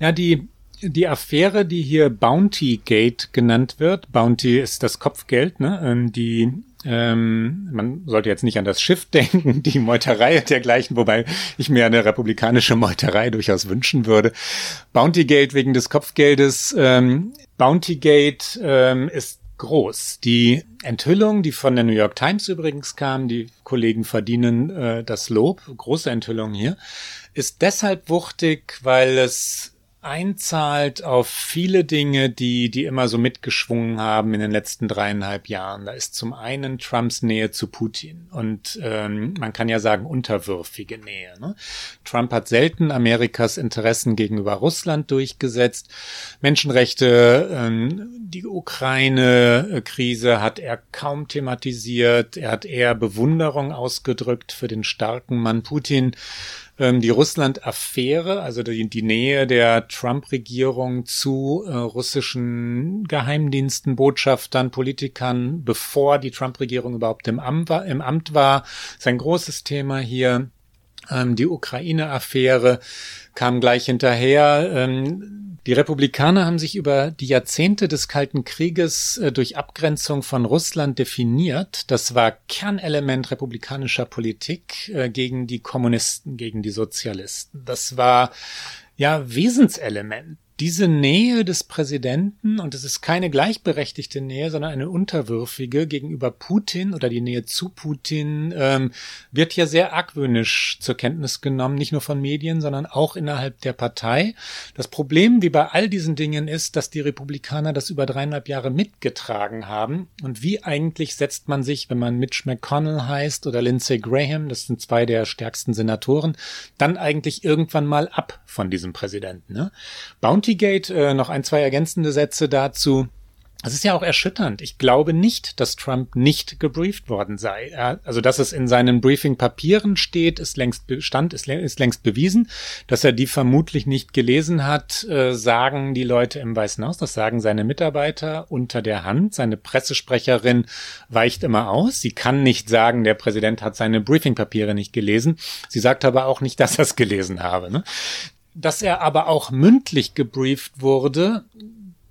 Ja, die die Affäre, die hier Bounty Gate genannt wird, Bounty ist das Kopfgeld, ne? Ähm, die ähm, man sollte jetzt nicht an das Schiff denken, die Meuterei dergleichen, wobei ich mir eine republikanische Meuterei durchaus wünschen würde. Bounty Gate wegen des Kopfgeldes. Ähm, Bounty Gate ähm, ist groß. Die Enthüllung, die von der New York Times übrigens kam, die Kollegen verdienen äh, das Lob, große Enthüllung hier, ist deshalb wuchtig, weil es einzahlt auf viele Dinge, die, die immer so mitgeschwungen haben in den letzten dreieinhalb Jahren. Da ist zum einen Trumps Nähe zu Putin und ähm, man kann ja sagen unterwürfige Nähe. Ne? Trump hat selten Amerikas Interessen gegenüber Russland durchgesetzt. Menschenrechte, ähm, die Ukraine-Krise hat er kaum thematisiert. Er hat eher Bewunderung ausgedrückt für den starken Mann Putin ähm, die Russland-Affäre, also die, die, Nähe der Trump-Regierung zu äh, russischen Geheimdiensten, Botschaftern, Politikern, bevor die Trump-Regierung überhaupt im Amt war, im Amt war, ist ein großes Thema hier. Ähm, die Ukraine-Affäre kam gleich hinterher. Ähm, die Republikaner haben sich über die Jahrzehnte des Kalten Krieges äh, durch Abgrenzung von Russland definiert. Das war Kernelement republikanischer Politik äh, gegen die Kommunisten, gegen die Sozialisten. Das war ja Wesenselement diese Nähe des Präsidenten, und es ist keine gleichberechtigte Nähe, sondern eine unterwürfige gegenüber Putin oder die Nähe zu Putin, ähm, wird ja sehr argwöhnisch zur Kenntnis genommen, nicht nur von Medien, sondern auch innerhalb der Partei. Das Problem, wie bei all diesen Dingen, ist, dass die Republikaner das über dreieinhalb Jahre mitgetragen haben. Und wie eigentlich setzt man sich, wenn man Mitch McConnell heißt oder Lindsey Graham, das sind zwei der stärksten Senatoren, dann eigentlich irgendwann mal ab von diesem Präsidenten. Ne? Bountygate, äh, noch ein, zwei ergänzende Sätze dazu. Das ist ja auch erschütternd. Ich glaube nicht, dass Trump nicht gebrieft worden sei. Also, dass es in seinen Briefing-Papieren steht, ist längst bestand, ist, ist, längst bewiesen. Dass er die vermutlich nicht gelesen hat, äh, sagen die Leute im Weißen Haus. Das sagen seine Mitarbeiter unter der Hand. Seine Pressesprecherin weicht immer aus. Sie kann nicht sagen, der Präsident hat seine Briefing-Papiere nicht gelesen. Sie sagt aber auch nicht, dass er es gelesen habe. Ne? Dass er aber auch mündlich gebrieft wurde,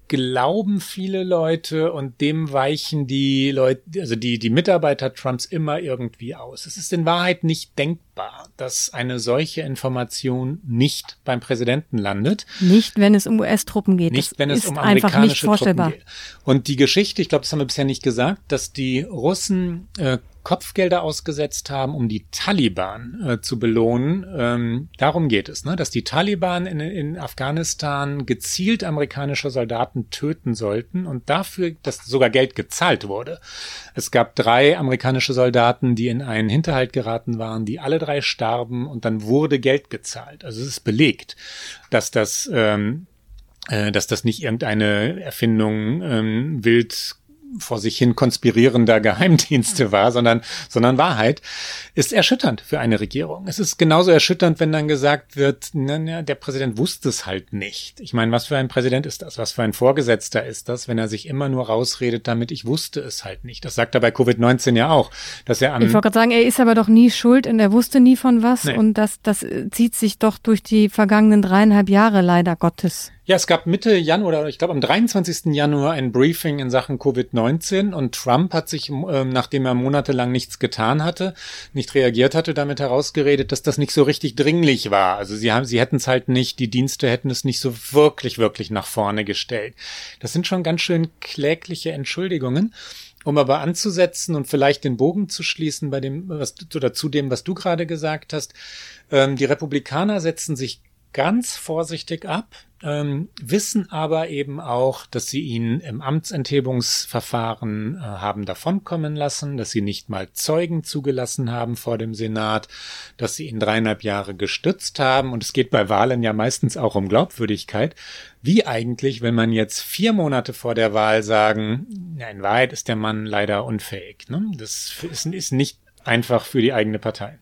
glauben viele Leute und dem weichen die Leute, also die, die Mitarbeiter Trumps immer irgendwie aus. Es ist in Wahrheit nicht denkbar denkbar, dass eine solche Information nicht beim Präsidenten landet. Nicht, wenn es um US-Truppen geht. Nicht, das wenn es um einfach nicht amerikanische vorstellbar. Truppen geht. Und die Geschichte, ich glaube, das haben wir bisher nicht gesagt, dass die Russen äh, Kopfgelder ausgesetzt haben, um die Taliban äh, zu belohnen. Ähm, darum geht es, ne? dass die Taliban in, in Afghanistan gezielt amerikanische Soldaten töten sollten und dafür, dass sogar Geld gezahlt wurde. Es gab drei amerikanische Soldaten, die in einen Hinterhalt geraten waren, die alle drei starben und dann wurde Geld gezahlt. Also es ist belegt, dass das ähm, äh, dass das nicht irgendeine Erfindung ähm, wild vor sich hin konspirierender Geheimdienste war, sondern, sondern Wahrheit, ist erschütternd für eine Regierung. Es ist genauso erschütternd, wenn dann gesagt wird, na, na, der Präsident wusste es halt nicht. Ich meine, was für ein Präsident ist das? Was für ein Vorgesetzter ist das, wenn er sich immer nur rausredet, damit ich wusste es halt nicht? Das sagt er bei Covid-19 ja auch, dass er an. Ich wollte gerade sagen, er ist aber doch nie schuld und er wusste nie von was Nee. und das, das zieht sich doch durch die vergangenen dreieinhalb Jahre leider Gottes. Ja, es gab Mitte Januar, oder ich glaube am 23. Januar ein Briefing in Sachen Covid-19 und Trump hat sich, ähm, nachdem er monatelang nichts getan hatte, nicht reagiert hatte, damit herausgeredet, dass das nicht so richtig dringlich war. Also sie haben, sie hätten es halt nicht, die Dienste hätten es nicht so wirklich, wirklich nach vorne gestellt. Das sind schon ganz schön klägliche Entschuldigungen. Um aber anzusetzen und vielleicht den Bogen zu schließen bei dem, was oder zu dem, was du gerade gesagt hast, ähm, die Republikaner setzen sich ganz vorsichtig ab, ähm, wissen aber eben auch, dass sie ihn im Amtsenthebungsverfahren äh, haben davonkommen lassen, dass sie nicht mal Zeugen zugelassen haben vor dem Senat, dass sie ihn dreieinhalb Jahre gestützt haben. Und es geht bei Wahlen ja meistens auch um Glaubwürdigkeit. Wie eigentlich, wenn man jetzt vier Monate vor der Wahl sagen, in Wahrheit ist der Mann leider unfähig. Ne? Das ist, ist nicht einfach für die eigene Partei.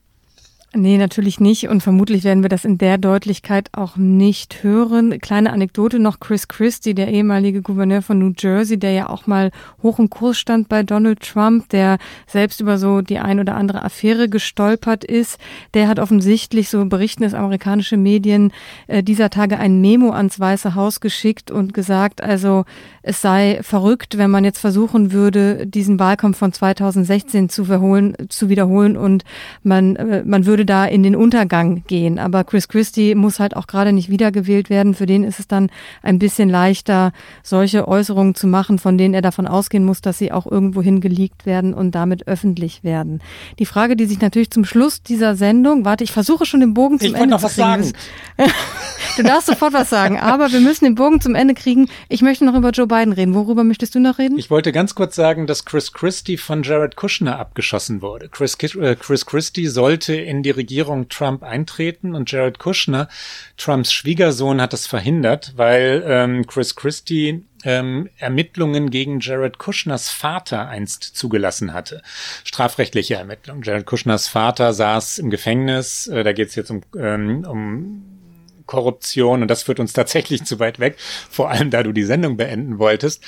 Nee, natürlich nicht. Und vermutlich werden wir das in der Deutlichkeit auch nicht hören. Kleine Anekdote noch. Chris Christie, der ehemalige Gouverneur von New Jersey, der ja auch mal hoch im Kurs stand bei Donald Trump, der selbst über so die ein oder andere Affäre gestolpert ist, der hat offensichtlich, so berichten es amerikanische Medien, äh, dieser Tage ein Memo ans Weiße Haus geschickt und gesagt, also es sei verrückt, wenn man jetzt versuchen würde, diesen Wahlkampf von 2016 zu, verholen, zu wiederholen und man, äh, man würde da in den Untergang gehen. Aber Chris Christie muss halt auch gerade nicht wiedergewählt werden. Für den ist es dann ein bisschen leichter, solche Äußerungen zu machen, von denen er davon ausgehen muss, dass sie auch irgendwohin geleakt werden und damit öffentlich werden. Die Frage, die sich natürlich zum Schluss dieser Sendung, warte, ich versuche schon den Bogen zum Ich Ende noch zu was kriegen. sagen. Du darfst sofort was sagen, aber wir müssen den Bogen zum Ende kriegen. Ich möchte noch über Joe Biden reden. Worüber möchtest du noch reden? Ich wollte ganz kurz sagen, dass Chris Christie von Jared Kushner abgeschossen wurde. Chris, äh, Chris Christie sollte in die Regierung Trump eintreten und Jared Kushner, Trumps Schwiegersohn, hat das verhindert, weil ähm, Chris Christie ähm, Ermittlungen gegen Jared Kushners Vater einst zugelassen hatte. Strafrechtliche Ermittlungen. Jared Kushners Vater saß im Gefängnis. Äh, da geht es jetzt um, ähm, um Korruption und das führt uns tatsächlich zu weit weg, vor allem da du die Sendung beenden wolltest.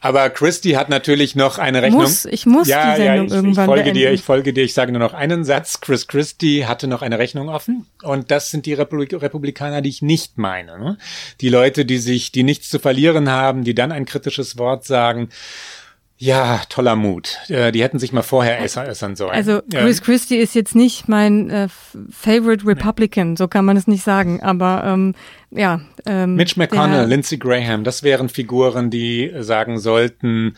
Aber Christy hat natürlich noch eine Rechnung. Muss, ich muss ja, die Sendung ja, ich, irgendwann ich folge beenden. dir, ich folge dir, ich sage nur noch einen Satz. Chris Christie hatte noch eine Rechnung offen und das sind die Republik Republikaner, die ich nicht meine. Ne? Die Leute, die sich, die nichts zu verlieren haben, die dann ein kritisches Wort sagen. Ja, toller Mut. Äh, Die hätten sich mal vorher äußern äußern sollen. Also. Chris Christie ist jetzt nicht mein äh, Favorite Republican, so kann man es nicht sagen. Aber ähm, ja. Ähm, Mitch McConnell, Lindsey Graham, das wären Figuren, die sagen sollten,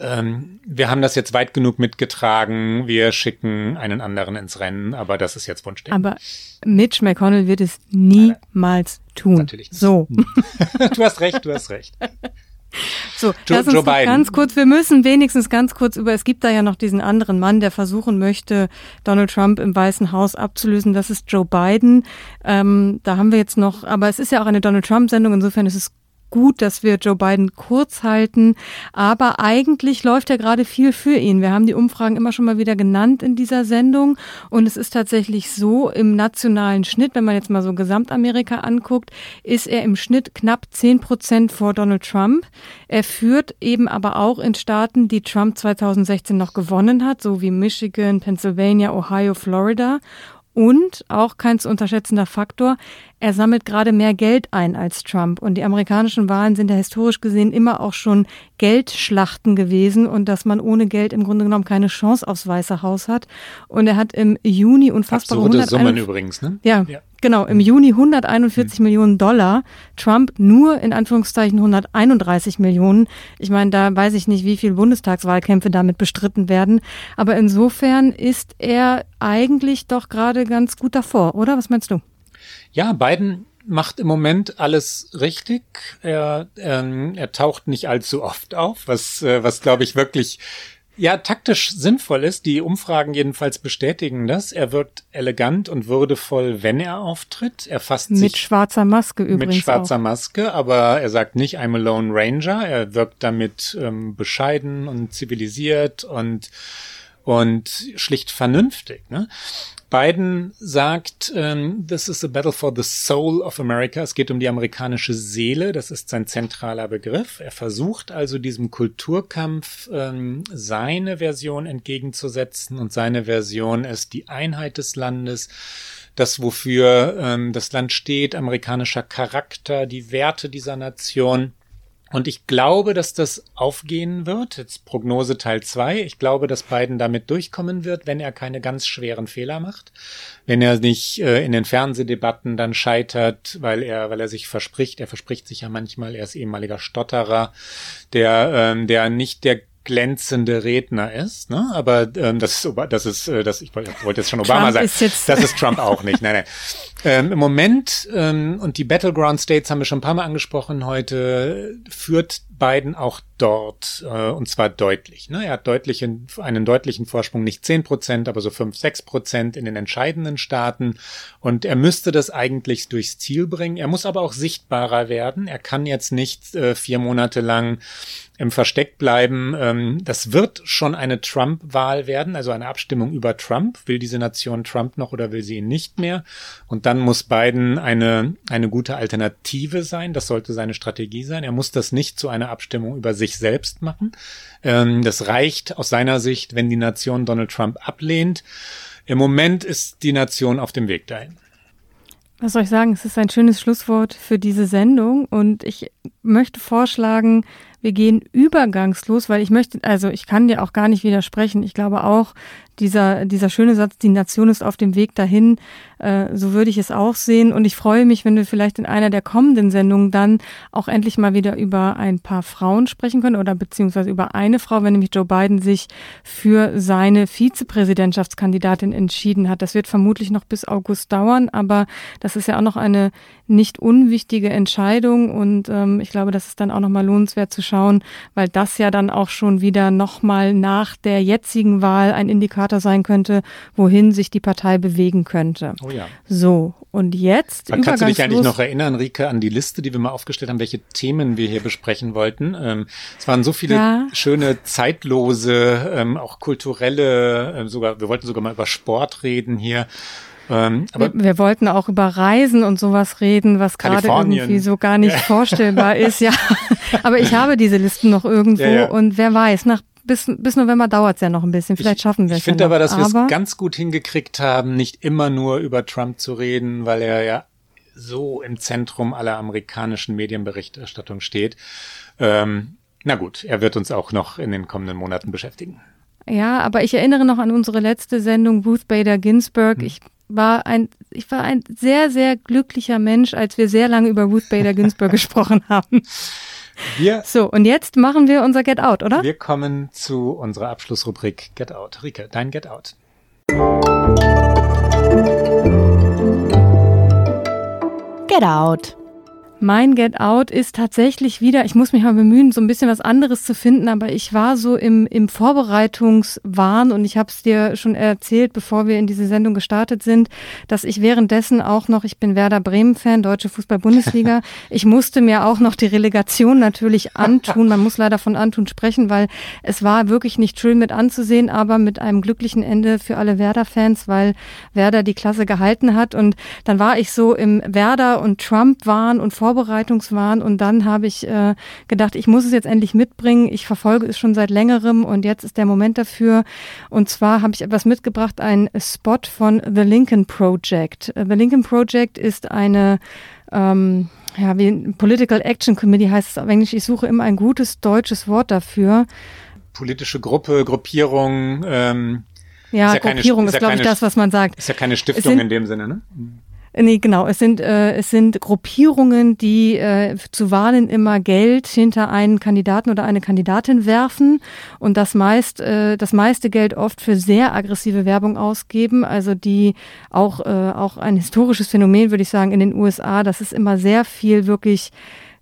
ähm, wir haben das jetzt weit genug mitgetragen, wir schicken einen anderen ins Rennen, aber das ist jetzt Wunschdenken. Aber Mitch McConnell wird es niemals tun. Natürlich nicht. So. du hast recht, du hast recht. So, Joe- lass uns Joe ganz kurz, wir müssen wenigstens ganz kurz über, es gibt da ja noch diesen anderen Mann, der versuchen möchte, Donald Trump im Weißen Haus abzulösen, das ist Joe Biden. Ähm, da haben wir jetzt noch, aber es ist ja auch eine Donald Trump-Sendung, insofern ist es gut, dass wir Joe Biden kurz halten, aber eigentlich läuft ja gerade viel für ihn. Wir haben die Umfragen immer schon mal wieder genannt in dieser Sendung und es ist tatsächlich so, im nationalen Schnitt, wenn man jetzt mal so Gesamtamerika anguckt, ist er im Schnitt knapp 10 Prozent vor Donald Trump. Er führt eben aber auch in Staaten, die Trump 2016 noch gewonnen hat, so wie Michigan, Pennsylvania, Ohio, Florida. Und auch kein zu unterschätzender Faktor, er sammelt gerade mehr Geld ein als Trump. Und die amerikanischen Wahlen sind ja historisch gesehen immer auch schon Geldschlachten gewesen und dass man ohne Geld im Grunde genommen keine Chance aufs Weiße Haus hat. Und er hat im Juni unfassbare Absurde Summen übrigens, ne? Ja, ja, genau. Im Juni 141 mhm. Millionen Dollar. Trump nur in Anführungszeichen 131 Millionen. Ich meine, da weiß ich nicht, wie viele Bundestagswahlkämpfe damit bestritten werden. Aber insofern ist er eigentlich doch gerade ganz gut davor, oder? Was meinst du? Ja, Biden macht im Moment alles richtig. Er, ähm, er taucht nicht allzu oft auf, was, äh, was glaube ich wirklich ja, taktisch sinnvoll ist. Die Umfragen jedenfalls bestätigen das. Er wirkt elegant und würdevoll, wenn er auftritt. Er fasst mit sich schwarzer Maske übrigens. Mit schwarzer auch. Maske, aber er sagt nicht I'm a Lone Ranger. Er wirkt damit ähm, bescheiden und zivilisiert und und schlicht vernünftig. Ne? Biden sagt, ähm, this is a battle for the soul of America. Es geht um die amerikanische Seele. Das ist sein zentraler Begriff. Er versucht also diesem Kulturkampf ähm, seine Version entgegenzusetzen und seine Version ist die Einheit des Landes das, wofür ähm, das Land steht, amerikanischer Charakter, die Werte dieser Nation. Und ich glaube, dass das aufgehen wird. Jetzt Prognose Teil zwei. Ich glaube, dass Biden damit durchkommen wird, wenn er keine ganz schweren Fehler macht. Wenn er nicht äh, in den Fernsehdebatten dann scheitert, weil er, weil er sich verspricht. Er verspricht sich ja manchmal, er ist ehemaliger Stotterer, der, ähm, der nicht der glänzende Redner ist, ne? Aber ähm, das ist, das ist, äh, das ich wollte wollt jetzt schon Obama sagen. Das ist Trump auch nicht. Nein, nein. Ähm, Im Moment ähm, und die Battleground States haben wir schon ein paar Mal angesprochen heute führt Biden auch dort äh, und zwar deutlich. Ne? Er hat deutlichen, einen deutlichen Vorsprung, nicht zehn Prozent, aber so fünf, sechs Prozent in den entscheidenden Staaten und er müsste das eigentlich durchs Ziel bringen. Er muss aber auch sichtbarer werden. Er kann jetzt nicht äh, vier Monate lang im Versteck bleiben. Ähm, das wird schon eine Trump-Wahl werden, also eine Abstimmung über Trump. Will diese Nation Trump noch oder will sie ihn nicht mehr? Und dann muss Biden eine, eine gute Alternative sein. Das sollte seine Strategie sein. Er muss das nicht zu einer Abstimmung über sich selbst machen. Ähm, das reicht aus seiner Sicht, wenn die Nation Donald Trump ablehnt. Im Moment ist die Nation auf dem Weg dahin. Was soll ich sagen? Es ist ein schönes Schlusswort für diese Sendung und ich möchte vorschlagen, wir gehen übergangslos, weil ich möchte, also ich kann dir auch gar nicht widersprechen. Ich glaube auch, dieser, dieser schöne Satz, die Nation ist auf dem Weg dahin, äh, so würde ich es auch sehen. Und ich freue mich, wenn wir vielleicht in einer der kommenden Sendungen dann auch endlich mal wieder über ein paar Frauen sprechen können oder beziehungsweise über eine Frau, wenn nämlich Joe Biden sich für seine Vizepräsidentschaftskandidatin entschieden hat. Das wird vermutlich noch bis August dauern, aber das ist ja auch noch eine nicht unwichtige Entscheidung und ähm, ich glaube, das ist dann auch nochmal lohnenswert zu schauen, weil das ja dann auch schon wieder nochmal nach der jetzigen Wahl ein Indikator sein könnte, wohin sich die Partei bewegen könnte. Oh ja. So, und jetzt. Aber kannst du dich eigentlich noch erinnern, Rike, an die Liste, die wir mal aufgestellt haben, welche Themen wir hier besprechen wollten? Ähm, es waren so viele ja. schöne, zeitlose, ähm, auch kulturelle, äh, sogar, wir wollten sogar mal über Sport reden hier. Ähm, aber wir, wir, wollten auch über Reisen und sowas reden, was gerade irgendwie so gar nicht ja. vorstellbar ist. Ja, aber ich habe diese Listen noch irgendwo ja, ja. und wer weiß, nach bis, bis November dauert es ja noch ein bisschen. Vielleicht schaffen wir es. Ich finde ja aber, dass wir es ganz gut hingekriegt haben, nicht immer nur über Trump zu reden, weil er ja so im Zentrum aller amerikanischen Medienberichterstattung steht. Ähm, na gut, er wird uns auch noch in den kommenden Monaten beschäftigen. Ja, aber ich erinnere noch an unsere letzte Sendung Ruth Bader Ginsburg. Hm. Ich war ein, ich war ein sehr, sehr glücklicher Mensch, als wir sehr lange über Ruth Bader Ginsburg gesprochen haben. Wir, so, und jetzt machen wir unser Get Out, oder? Wir kommen zu unserer Abschlussrubrik Get Out. Rike, dein Get Out. Get Out. Mein Get Out ist tatsächlich wieder, ich muss mich mal bemühen, so ein bisschen was anderes zu finden, aber ich war so im, im Vorbereitungswahn und ich habe es dir schon erzählt, bevor wir in diese Sendung gestartet sind, dass ich währenddessen auch noch, ich bin Werder Bremen-Fan, Deutsche Fußball-Bundesliga, ich musste mir auch noch die Relegation natürlich antun. Man muss leider von antun sprechen, weil es war wirklich nicht schön mit anzusehen, aber mit einem glücklichen Ende für alle Werder-Fans, weil Werder die Klasse gehalten hat und dann war ich so im Werder und Trump-Wahn und vor Vorbereitungswahn und dann habe ich äh, gedacht, ich muss es jetzt endlich mitbringen. Ich verfolge es schon seit längerem und jetzt ist der Moment dafür. Und zwar habe ich etwas mitgebracht, ein Spot von The Lincoln Project. The Lincoln Project ist eine ähm, ja, wie Political Action Committee heißt es auf Englisch. Ich suche immer ein gutes deutsches Wort dafür. Politische Gruppe, Gruppierung. Ähm, ja, ist ja Gruppierung keine, ist, ist ja glaube ich, das, was man sagt. Ist ja keine Stiftung sind, in dem Sinne, ne? Nee, genau. Es sind, äh, es sind Gruppierungen, die äh, zu Wahlen immer Geld hinter einen Kandidaten oder eine Kandidatin werfen und das meist, äh, das meiste Geld oft für sehr aggressive Werbung ausgeben. Also die auch, äh, auch ein historisches Phänomen, würde ich sagen, in den USA, dass es immer sehr viel wirklich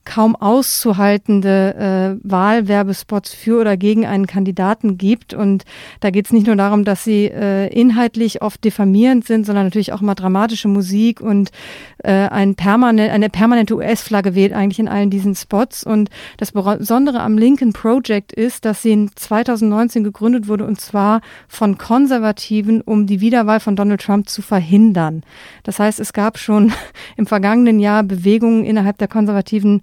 kaum auszuhaltende äh, Wahlwerbespots für oder gegen einen Kandidaten gibt. Und da geht es nicht nur darum, dass sie äh, inhaltlich oft diffamierend sind, sondern natürlich auch mal dramatische Musik und äh, ein permanent, eine permanente US-Flagge weht eigentlich in allen diesen Spots. Und das Besondere am Lincoln Project ist, dass sie in 2019 gegründet wurde und zwar von Konservativen, um die Wiederwahl von Donald Trump zu verhindern. Das heißt, es gab schon im vergangenen Jahr Bewegungen innerhalb der konservativen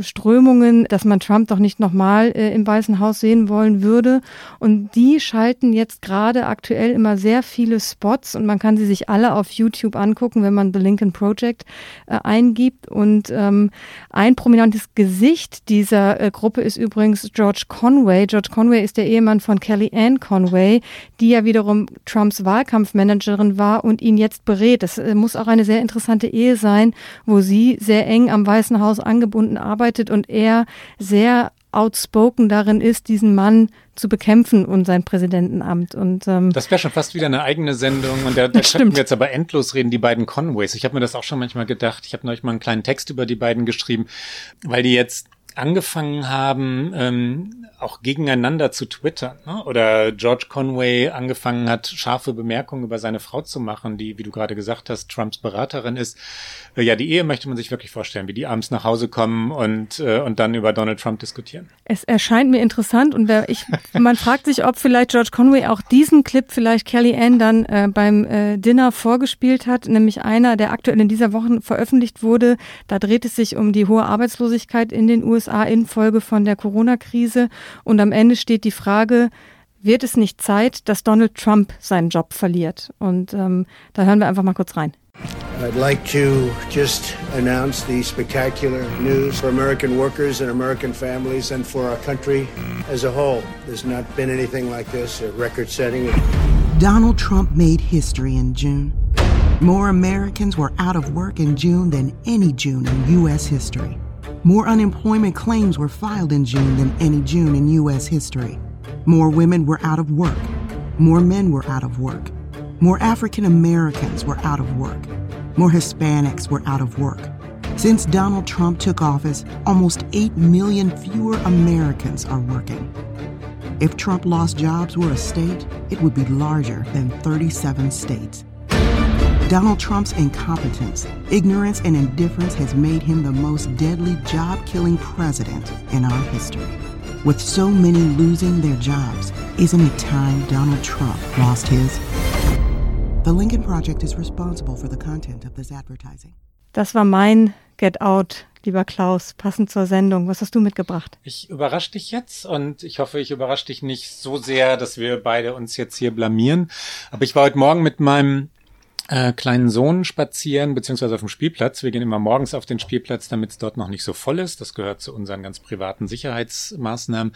Strömungen, dass man Trump doch nicht nochmal äh, im Weißen Haus sehen wollen würde. Und die schalten jetzt gerade aktuell immer sehr viele Spots und man kann sie sich alle auf YouTube angucken, wenn man The Lincoln Project äh, eingibt. Und ähm, ein prominentes Gesicht dieser äh, Gruppe ist übrigens George Conway. George Conway ist der Ehemann von Kellyanne Conway, die ja wiederum Trumps Wahlkampfmanagerin war und ihn jetzt berät. Das äh, muss auch eine sehr interessante Ehe sein, wo sie sehr eng am Weißen Haus angebunden Stunden arbeitet und er sehr outspoken darin ist, diesen Mann zu bekämpfen und sein Präsidentenamt. Und ähm, das wäre schon fast wieder eine eigene Sendung und da, da könnten wir jetzt aber endlos reden, die beiden Conways. Ich habe mir das auch schon manchmal gedacht. Ich habe neulich mal einen kleinen Text über die beiden geschrieben, weil die jetzt angefangen haben, ähm, auch gegeneinander zu twittern. Ne? Oder George Conway angefangen hat, scharfe Bemerkungen über seine Frau zu machen, die, wie du gerade gesagt hast, Trumps Beraterin ist. Äh, ja, die Ehe möchte man sich wirklich vorstellen, wie die abends nach Hause kommen und, äh, und dann über Donald Trump diskutieren. Es erscheint mir interessant und wer, ich, man fragt sich, ob vielleicht George Conway auch diesen Clip vielleicht Kelly Ann dann äh, beim äh, Dinner vorgespielt hat, nämlich einer, der aktuell in dieser Woche veröffentlicht wurde. Da dreht es sich um die hohe Arbeitslosigkeit in den USA infolge von der Corona-Krise. Und am Ende steht die Frage, wird es nicht Zeit, dass Donald Trump seinen Job verliert? Und ähm, da hören wir einfach mal kurz rein. I'd like to just announce the spectacular news for American workers and American families and for our country as a whole. There's not been anything like this, a record setting. Donald Trump made history in June. More Americans were out of work in June than any June in U.S. history. More unemployment claims were filed in June than any June in U.S. history. More women were out of work. More men were out of work. More African Americans were out of work. More Hispanics were out of work. Since Donald Trump took office, almost 8 million fewer Americans are working. If Trump lost jobs were a state, it would be larger than 37 states. Donald Trump's incompetence, ignorance, and indifference has made him the most deadly job killing president in our history. With so many losing their jobs, isn't it time Donald Trump lost his? The Lincoln Project is responsible for the content of this advertising. Das war mein Get Out, lieber Klaus, passend zur Sendung. Was hast du mitgebracht? Ich überrasche dich jetzt und ich hoffe, ich überrasche dich nicht so sehr, dass wir beide uns jetzt hier blamieren. Aber ich war heute Morgen mit meinem äh, kleinen Sohn spazieren, beziehungsweise auf dem Spielplatz. Wir gehen immer morgens auf den Spielplatz, damit es dort noch nicht so voll ist. Das gehört zu unseren ganz privaten Sicherheitsmaßnahmen.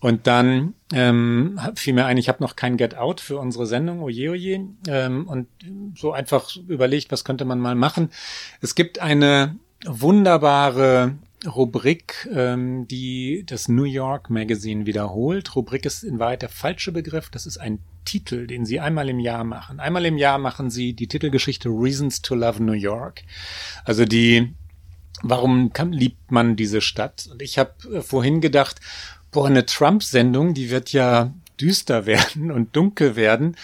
Und dann ähm, fiel mir ein, ich habe noch kein Get Out für unsere Sendung, oje oje. Ähm, und so einfach überlegt, was könnte man mal machen. Es gibt eine wunderbare Rubrik, ähm, die das New York Magazine wiederholt. Rubrik ist in Wahrheit der falsche Begriff. Das ist ein Titel, den sie einmal im Jahr machen. Einmal im Jahr machen sie die Titelgeschichte Reasons to Love New York. Also die, warum kann, liebt man diese Stadt? Und ich habe äh, vorhin gedacht, boah, eine Trump-Sendung, die wird ja düster werden und dunkel werden.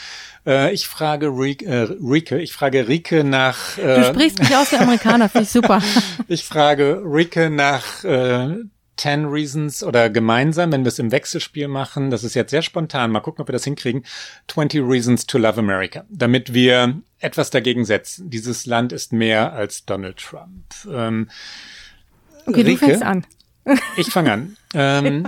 Äh, ich frage Rike, äh, Rike, ich frage Rike nach. Äh, du sprichst mich aus der Amerikaner, finde ich super. ich frage Rike nach äh, 10 Reasons oder gemeinsam, wenn wir es im Wechselspiel machen, das ist jetzt sehr spontan, mal gucken, ob wir das hinkriegen, 20 Reasons to Love America, damit wir etwas dagegen setzen. Dieses Land ist mehr als Donald Trump. Ähm, okay, Rieke, du fängst an. ich fange an. Ähm,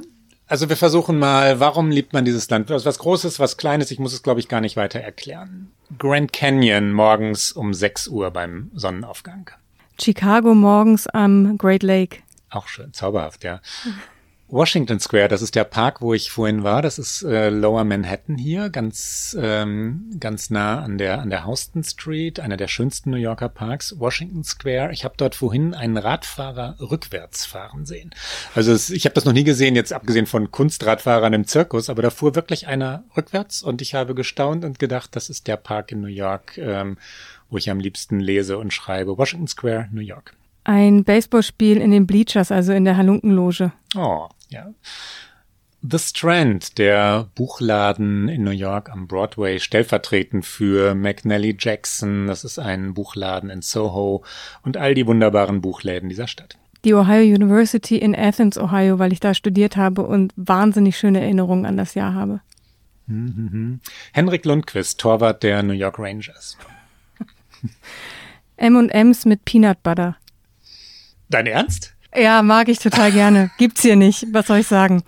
also wir versuchen mal, warum liebt man dieses Land? Was Großes, was Kleines, ich muss es, glaube ich, gar nicht weiter erklären. Grand Canyon morgens um 6 Uhr beim Sonnenaufgang. Chicago morgens am Great Lake. Auch schön, zauberhaft, ja. Washington Square, das ist der Park, wo ich vorhin war. Das ist äh, Lower Manhattan hier, ganz ähm, ganz nah an der an der Houston Street, einer der schönsten New Yorker Parks. Washington Square. Ich habe dort vorhin einen Radfahrer rückwärts fahren sehen. Also es, ich habe das noch nie gesehen, jetzt abgesehen von Kunstradfahrern im Zirkus, aber da fuhr wirklich einer rückwärts und ich habe gestaunt und gedacht, das ist der Park in New York, ähm, wo ich am liebsten lese und schreibe. Washington Square, New York. Ein Baseballspiel in den Bleachers, also in der Halunkenloge. Oh, ja. The Strand, der Buchladen in New York am Broadway, stellvertretend für McNally Jackson. Das ist ein Buchladen in Soho und all die wunderbaren Buchläden dieser Stadt. Die Ohio University in Athens, Ohio, weil ich da studiert habe und wahnsinnig schöne Erinnerungen an das Jahr habe. Mhm. Henrik Lundqvist, Torwart der New York Rangers. M&M's mit Peanut Butter. Dein Ernst? Ja, mag ich total gerne. Gibt's hier nicht. Was soll ich sagen?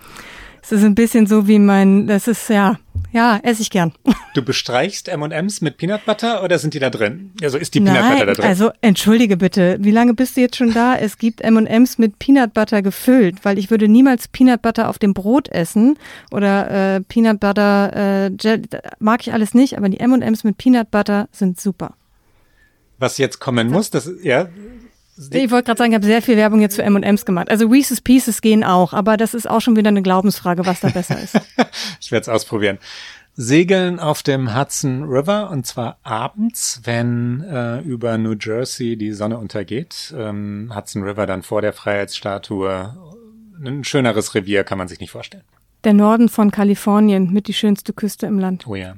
Es ist ein bisschen so wie mein, das ist ja, ja, esse ich gern. Du bestreichst M&M's mit Peanut Butter oder sind die da drin? Also ist die Peanut Nein, Butter da drin? Also entschuldige bitte, wie lange bist du jetzt schon da? Es gibt M&M's mit Peanut Butter gefüllt, weil ich würde niemals Peanut Butter auf dem Brot essen oder äh, Peanut Butter äh, Jelly, mag ich alles nicht, aber die M&M's mit Peanut Butter sind super. Was jetzt kommen muss, das ja ich wollte gerade sagen, ich habe sehr viel Werbung jetzt für M&M's gemacht. Also Reese's Pieces gehen auch, aber das ist auch schon wieder eine Glaubensfrage, was da besser ist. ich werde es ausprobieren. Segeln auf dem Hudson River und zwar abends, wenn äh, über New Jersey die Sonne untergeht. Ähm, Hudson River dann vor der Freiheitsstatue. Ein schöneres Revier kann man sich nicht vorstellen. Der Norden von Kalifornien mit die schönste Küste im Land. Oh ja.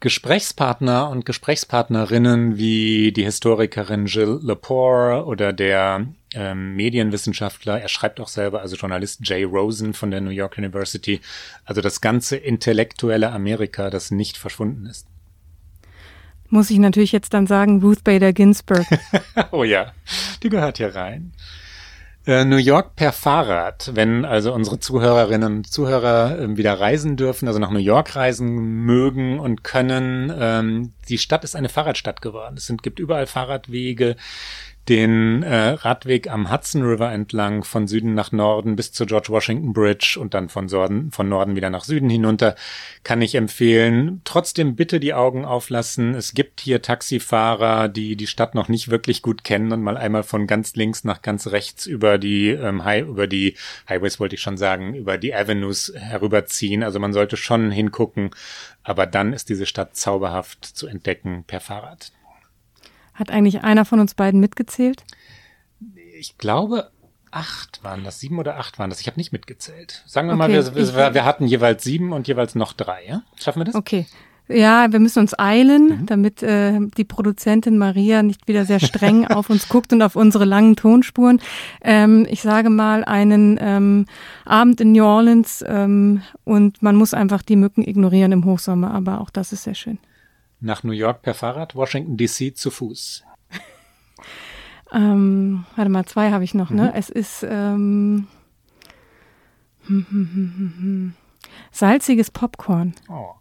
Gesprächspartner und Gesprächspartnerinnen wie die Historikerin Jill Lepore oder der ähm, Medienwissenschaftler, er schreibt auch selber, also Journalist Jay Rosen von der New York University, also das ganze intellektuelle Amerika, das nicht verschwunden ist. Muss ich natürlich jetzt dann sagen, Ruth Bader Ginsburg. oh ja, die gehört hier rein. Äh, New York per Fahrrad, wenn also unsere Zuhörerinnen und Zuhörer äh, wieder reisen dürfen, also nach New York reisen mögen und können. Ähm, die Stadt ist eine Fahrradstadt geworden. Es gibt überall Fahrradwege den äh, Radweg am Hudson River entlang von Süden nach Norden bis zur George Washington Bridge und dann von, Norden, von Norden wieder nach Süden hinunter, kann ich empfehlen. Trotzdem bitte die Augen auflassen. Es gibt hier Taxifahrer, die die Stadt noch nicht wirklich gut kennen und mal einmal von ganz links nach ganz rechts über die ähm, High, über die Highways wollte ich schon sagen, über die Avenues herüberziehen. Also man sollte schon hingucken, aber dann ist diese Stadt zauberhaft zu entdecken per Fahrrad. Hat eigentlich einer von uns beiden mitgezählt? Ich glaube, acht waren das, sieben oder acht waren das. Ich habe nicht mitgezählt. Sagen wir okay, mal, wir, wir, wir, hatten jeweils sieben und jeweils noch drei. Ja? Schaffen wir das? Okay. Ja, wir müssen uns eilen, mhm. damit äh, die Produzentin Maria nicht wieder sehr streng auf uns guckt und auf unsere langen Tonspuren. Ähm, ich sage mal einen ähm, Abend in New Orleans ähm, und man muss einfach die Mücken ignorieren im Hochsommer, aber auch das ist sehr schön. Nach New York per Fahrrad, Washington DC zu Fuß. ähm, warte mal, zwei habe ich noch, ne? mhm. ne? Es ist ähm, hm, hm, hm, salziges Popcorn. Oh.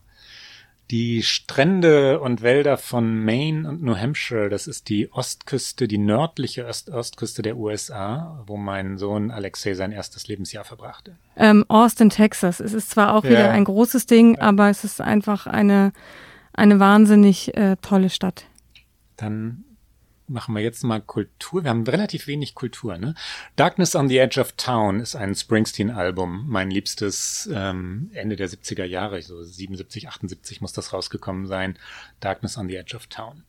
Die Strände und Wälder von Maine und New Hampshire, das ist die Ostküste, die nördliche Ost Ostküste der USA, wo mein Sohn Alexei sein erstes Lebensjahr verbrachte. Ähm, Austin, Texas. Es ist zwar auch ja. wieder ein großes Ding, aber es ist einfach eine eine wahnsinnig äh, tolle Stadt. Dann machen wir jetzt mal Kultur. Wir haben relativ wenig Kultur, ne? Darkness on the Edge of Town ist ein Springsteen-Album, mein liebstes ähm, Ende der 70er Jahre, so 77, 78 muss das rausgekommen sein. Darkness on the Edge of Town.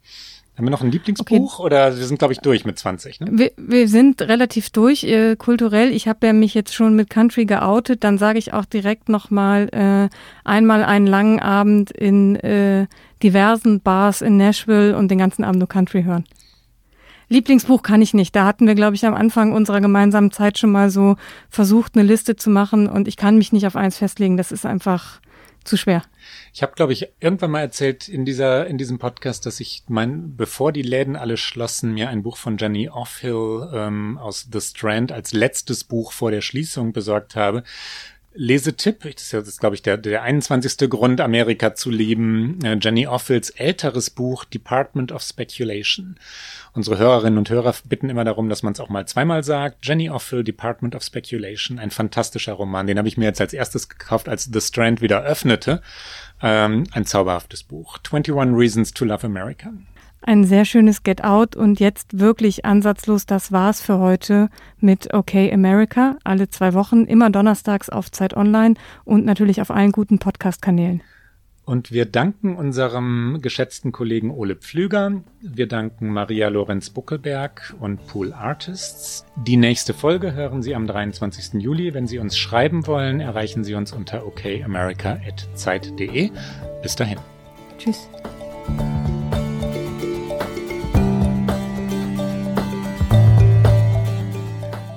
Haben wir noch ein Lieblingsbuch okay. oder wir sind, glaube ich, durch mit 20? Ne? Wir, wir sind relativ durch äh, kulturell. Ich habe ja mich jetzt schon mit Country geoutet. Dann sage ich auch direkt nochmal äh, einmal einen langen Abend in äh, diversen Bars in Nashville und den ganzen Abend nur Country hören. Lieblingsbuch kann ich nicht. Da hatten wir, glaube ich, am Anfang unserer gemeinsamen Zeit schon mal so versucht, eine Liste zu machen und ich kann mich nicht auf eins festlegen. Das ist einfach zu schwer. Ich habe, glaube ich, irgendwann mal erzählt in dieser in diesem Podcast, dass ich mein, bevor die Läden alle schlossen, mir ein Buch von Jenny Offhill ähm, aus The Strand als letztes Buch vor der Schließung besorgt habe. Lesetipp, das ist jetzt, glaube ich, der, der 21. Grund, Amerika zu lieben. Äh, Jenny Offels älteres Buch Department of Speculation. Unsere Hörerinnen und Hörer bitten immer darum, dass man es auch mal zweimal sagt. Jenny Offel, Department of Speculation, ein fantastischer Roman. Den habe ich mir jetzt als erstes gekauft, als The Strand wieder öffnete. Ähm, ein zauberhaftes Buch. 21 Reasons to Love America. Ein sehr schönes Get Out und jetzt wirklich ansatzlos, das war's für heute mit OK America. Alle zwei Wochen, immer donnerstags auf Zeit Online und natürlich auf allen guten Podcast-Kanälen. Und wir danken unserem geschätzten Kollegen Ole Pflüger. Wir danken Maria Lorenz Buckelberg und Pool Artists. Die nächste Folge hören Sie am 23. Juli. Wenn Sie uns schreiben wollen, erreichen Sie uns unter okamerica.zeit.de. Bis dahin. Tschüss.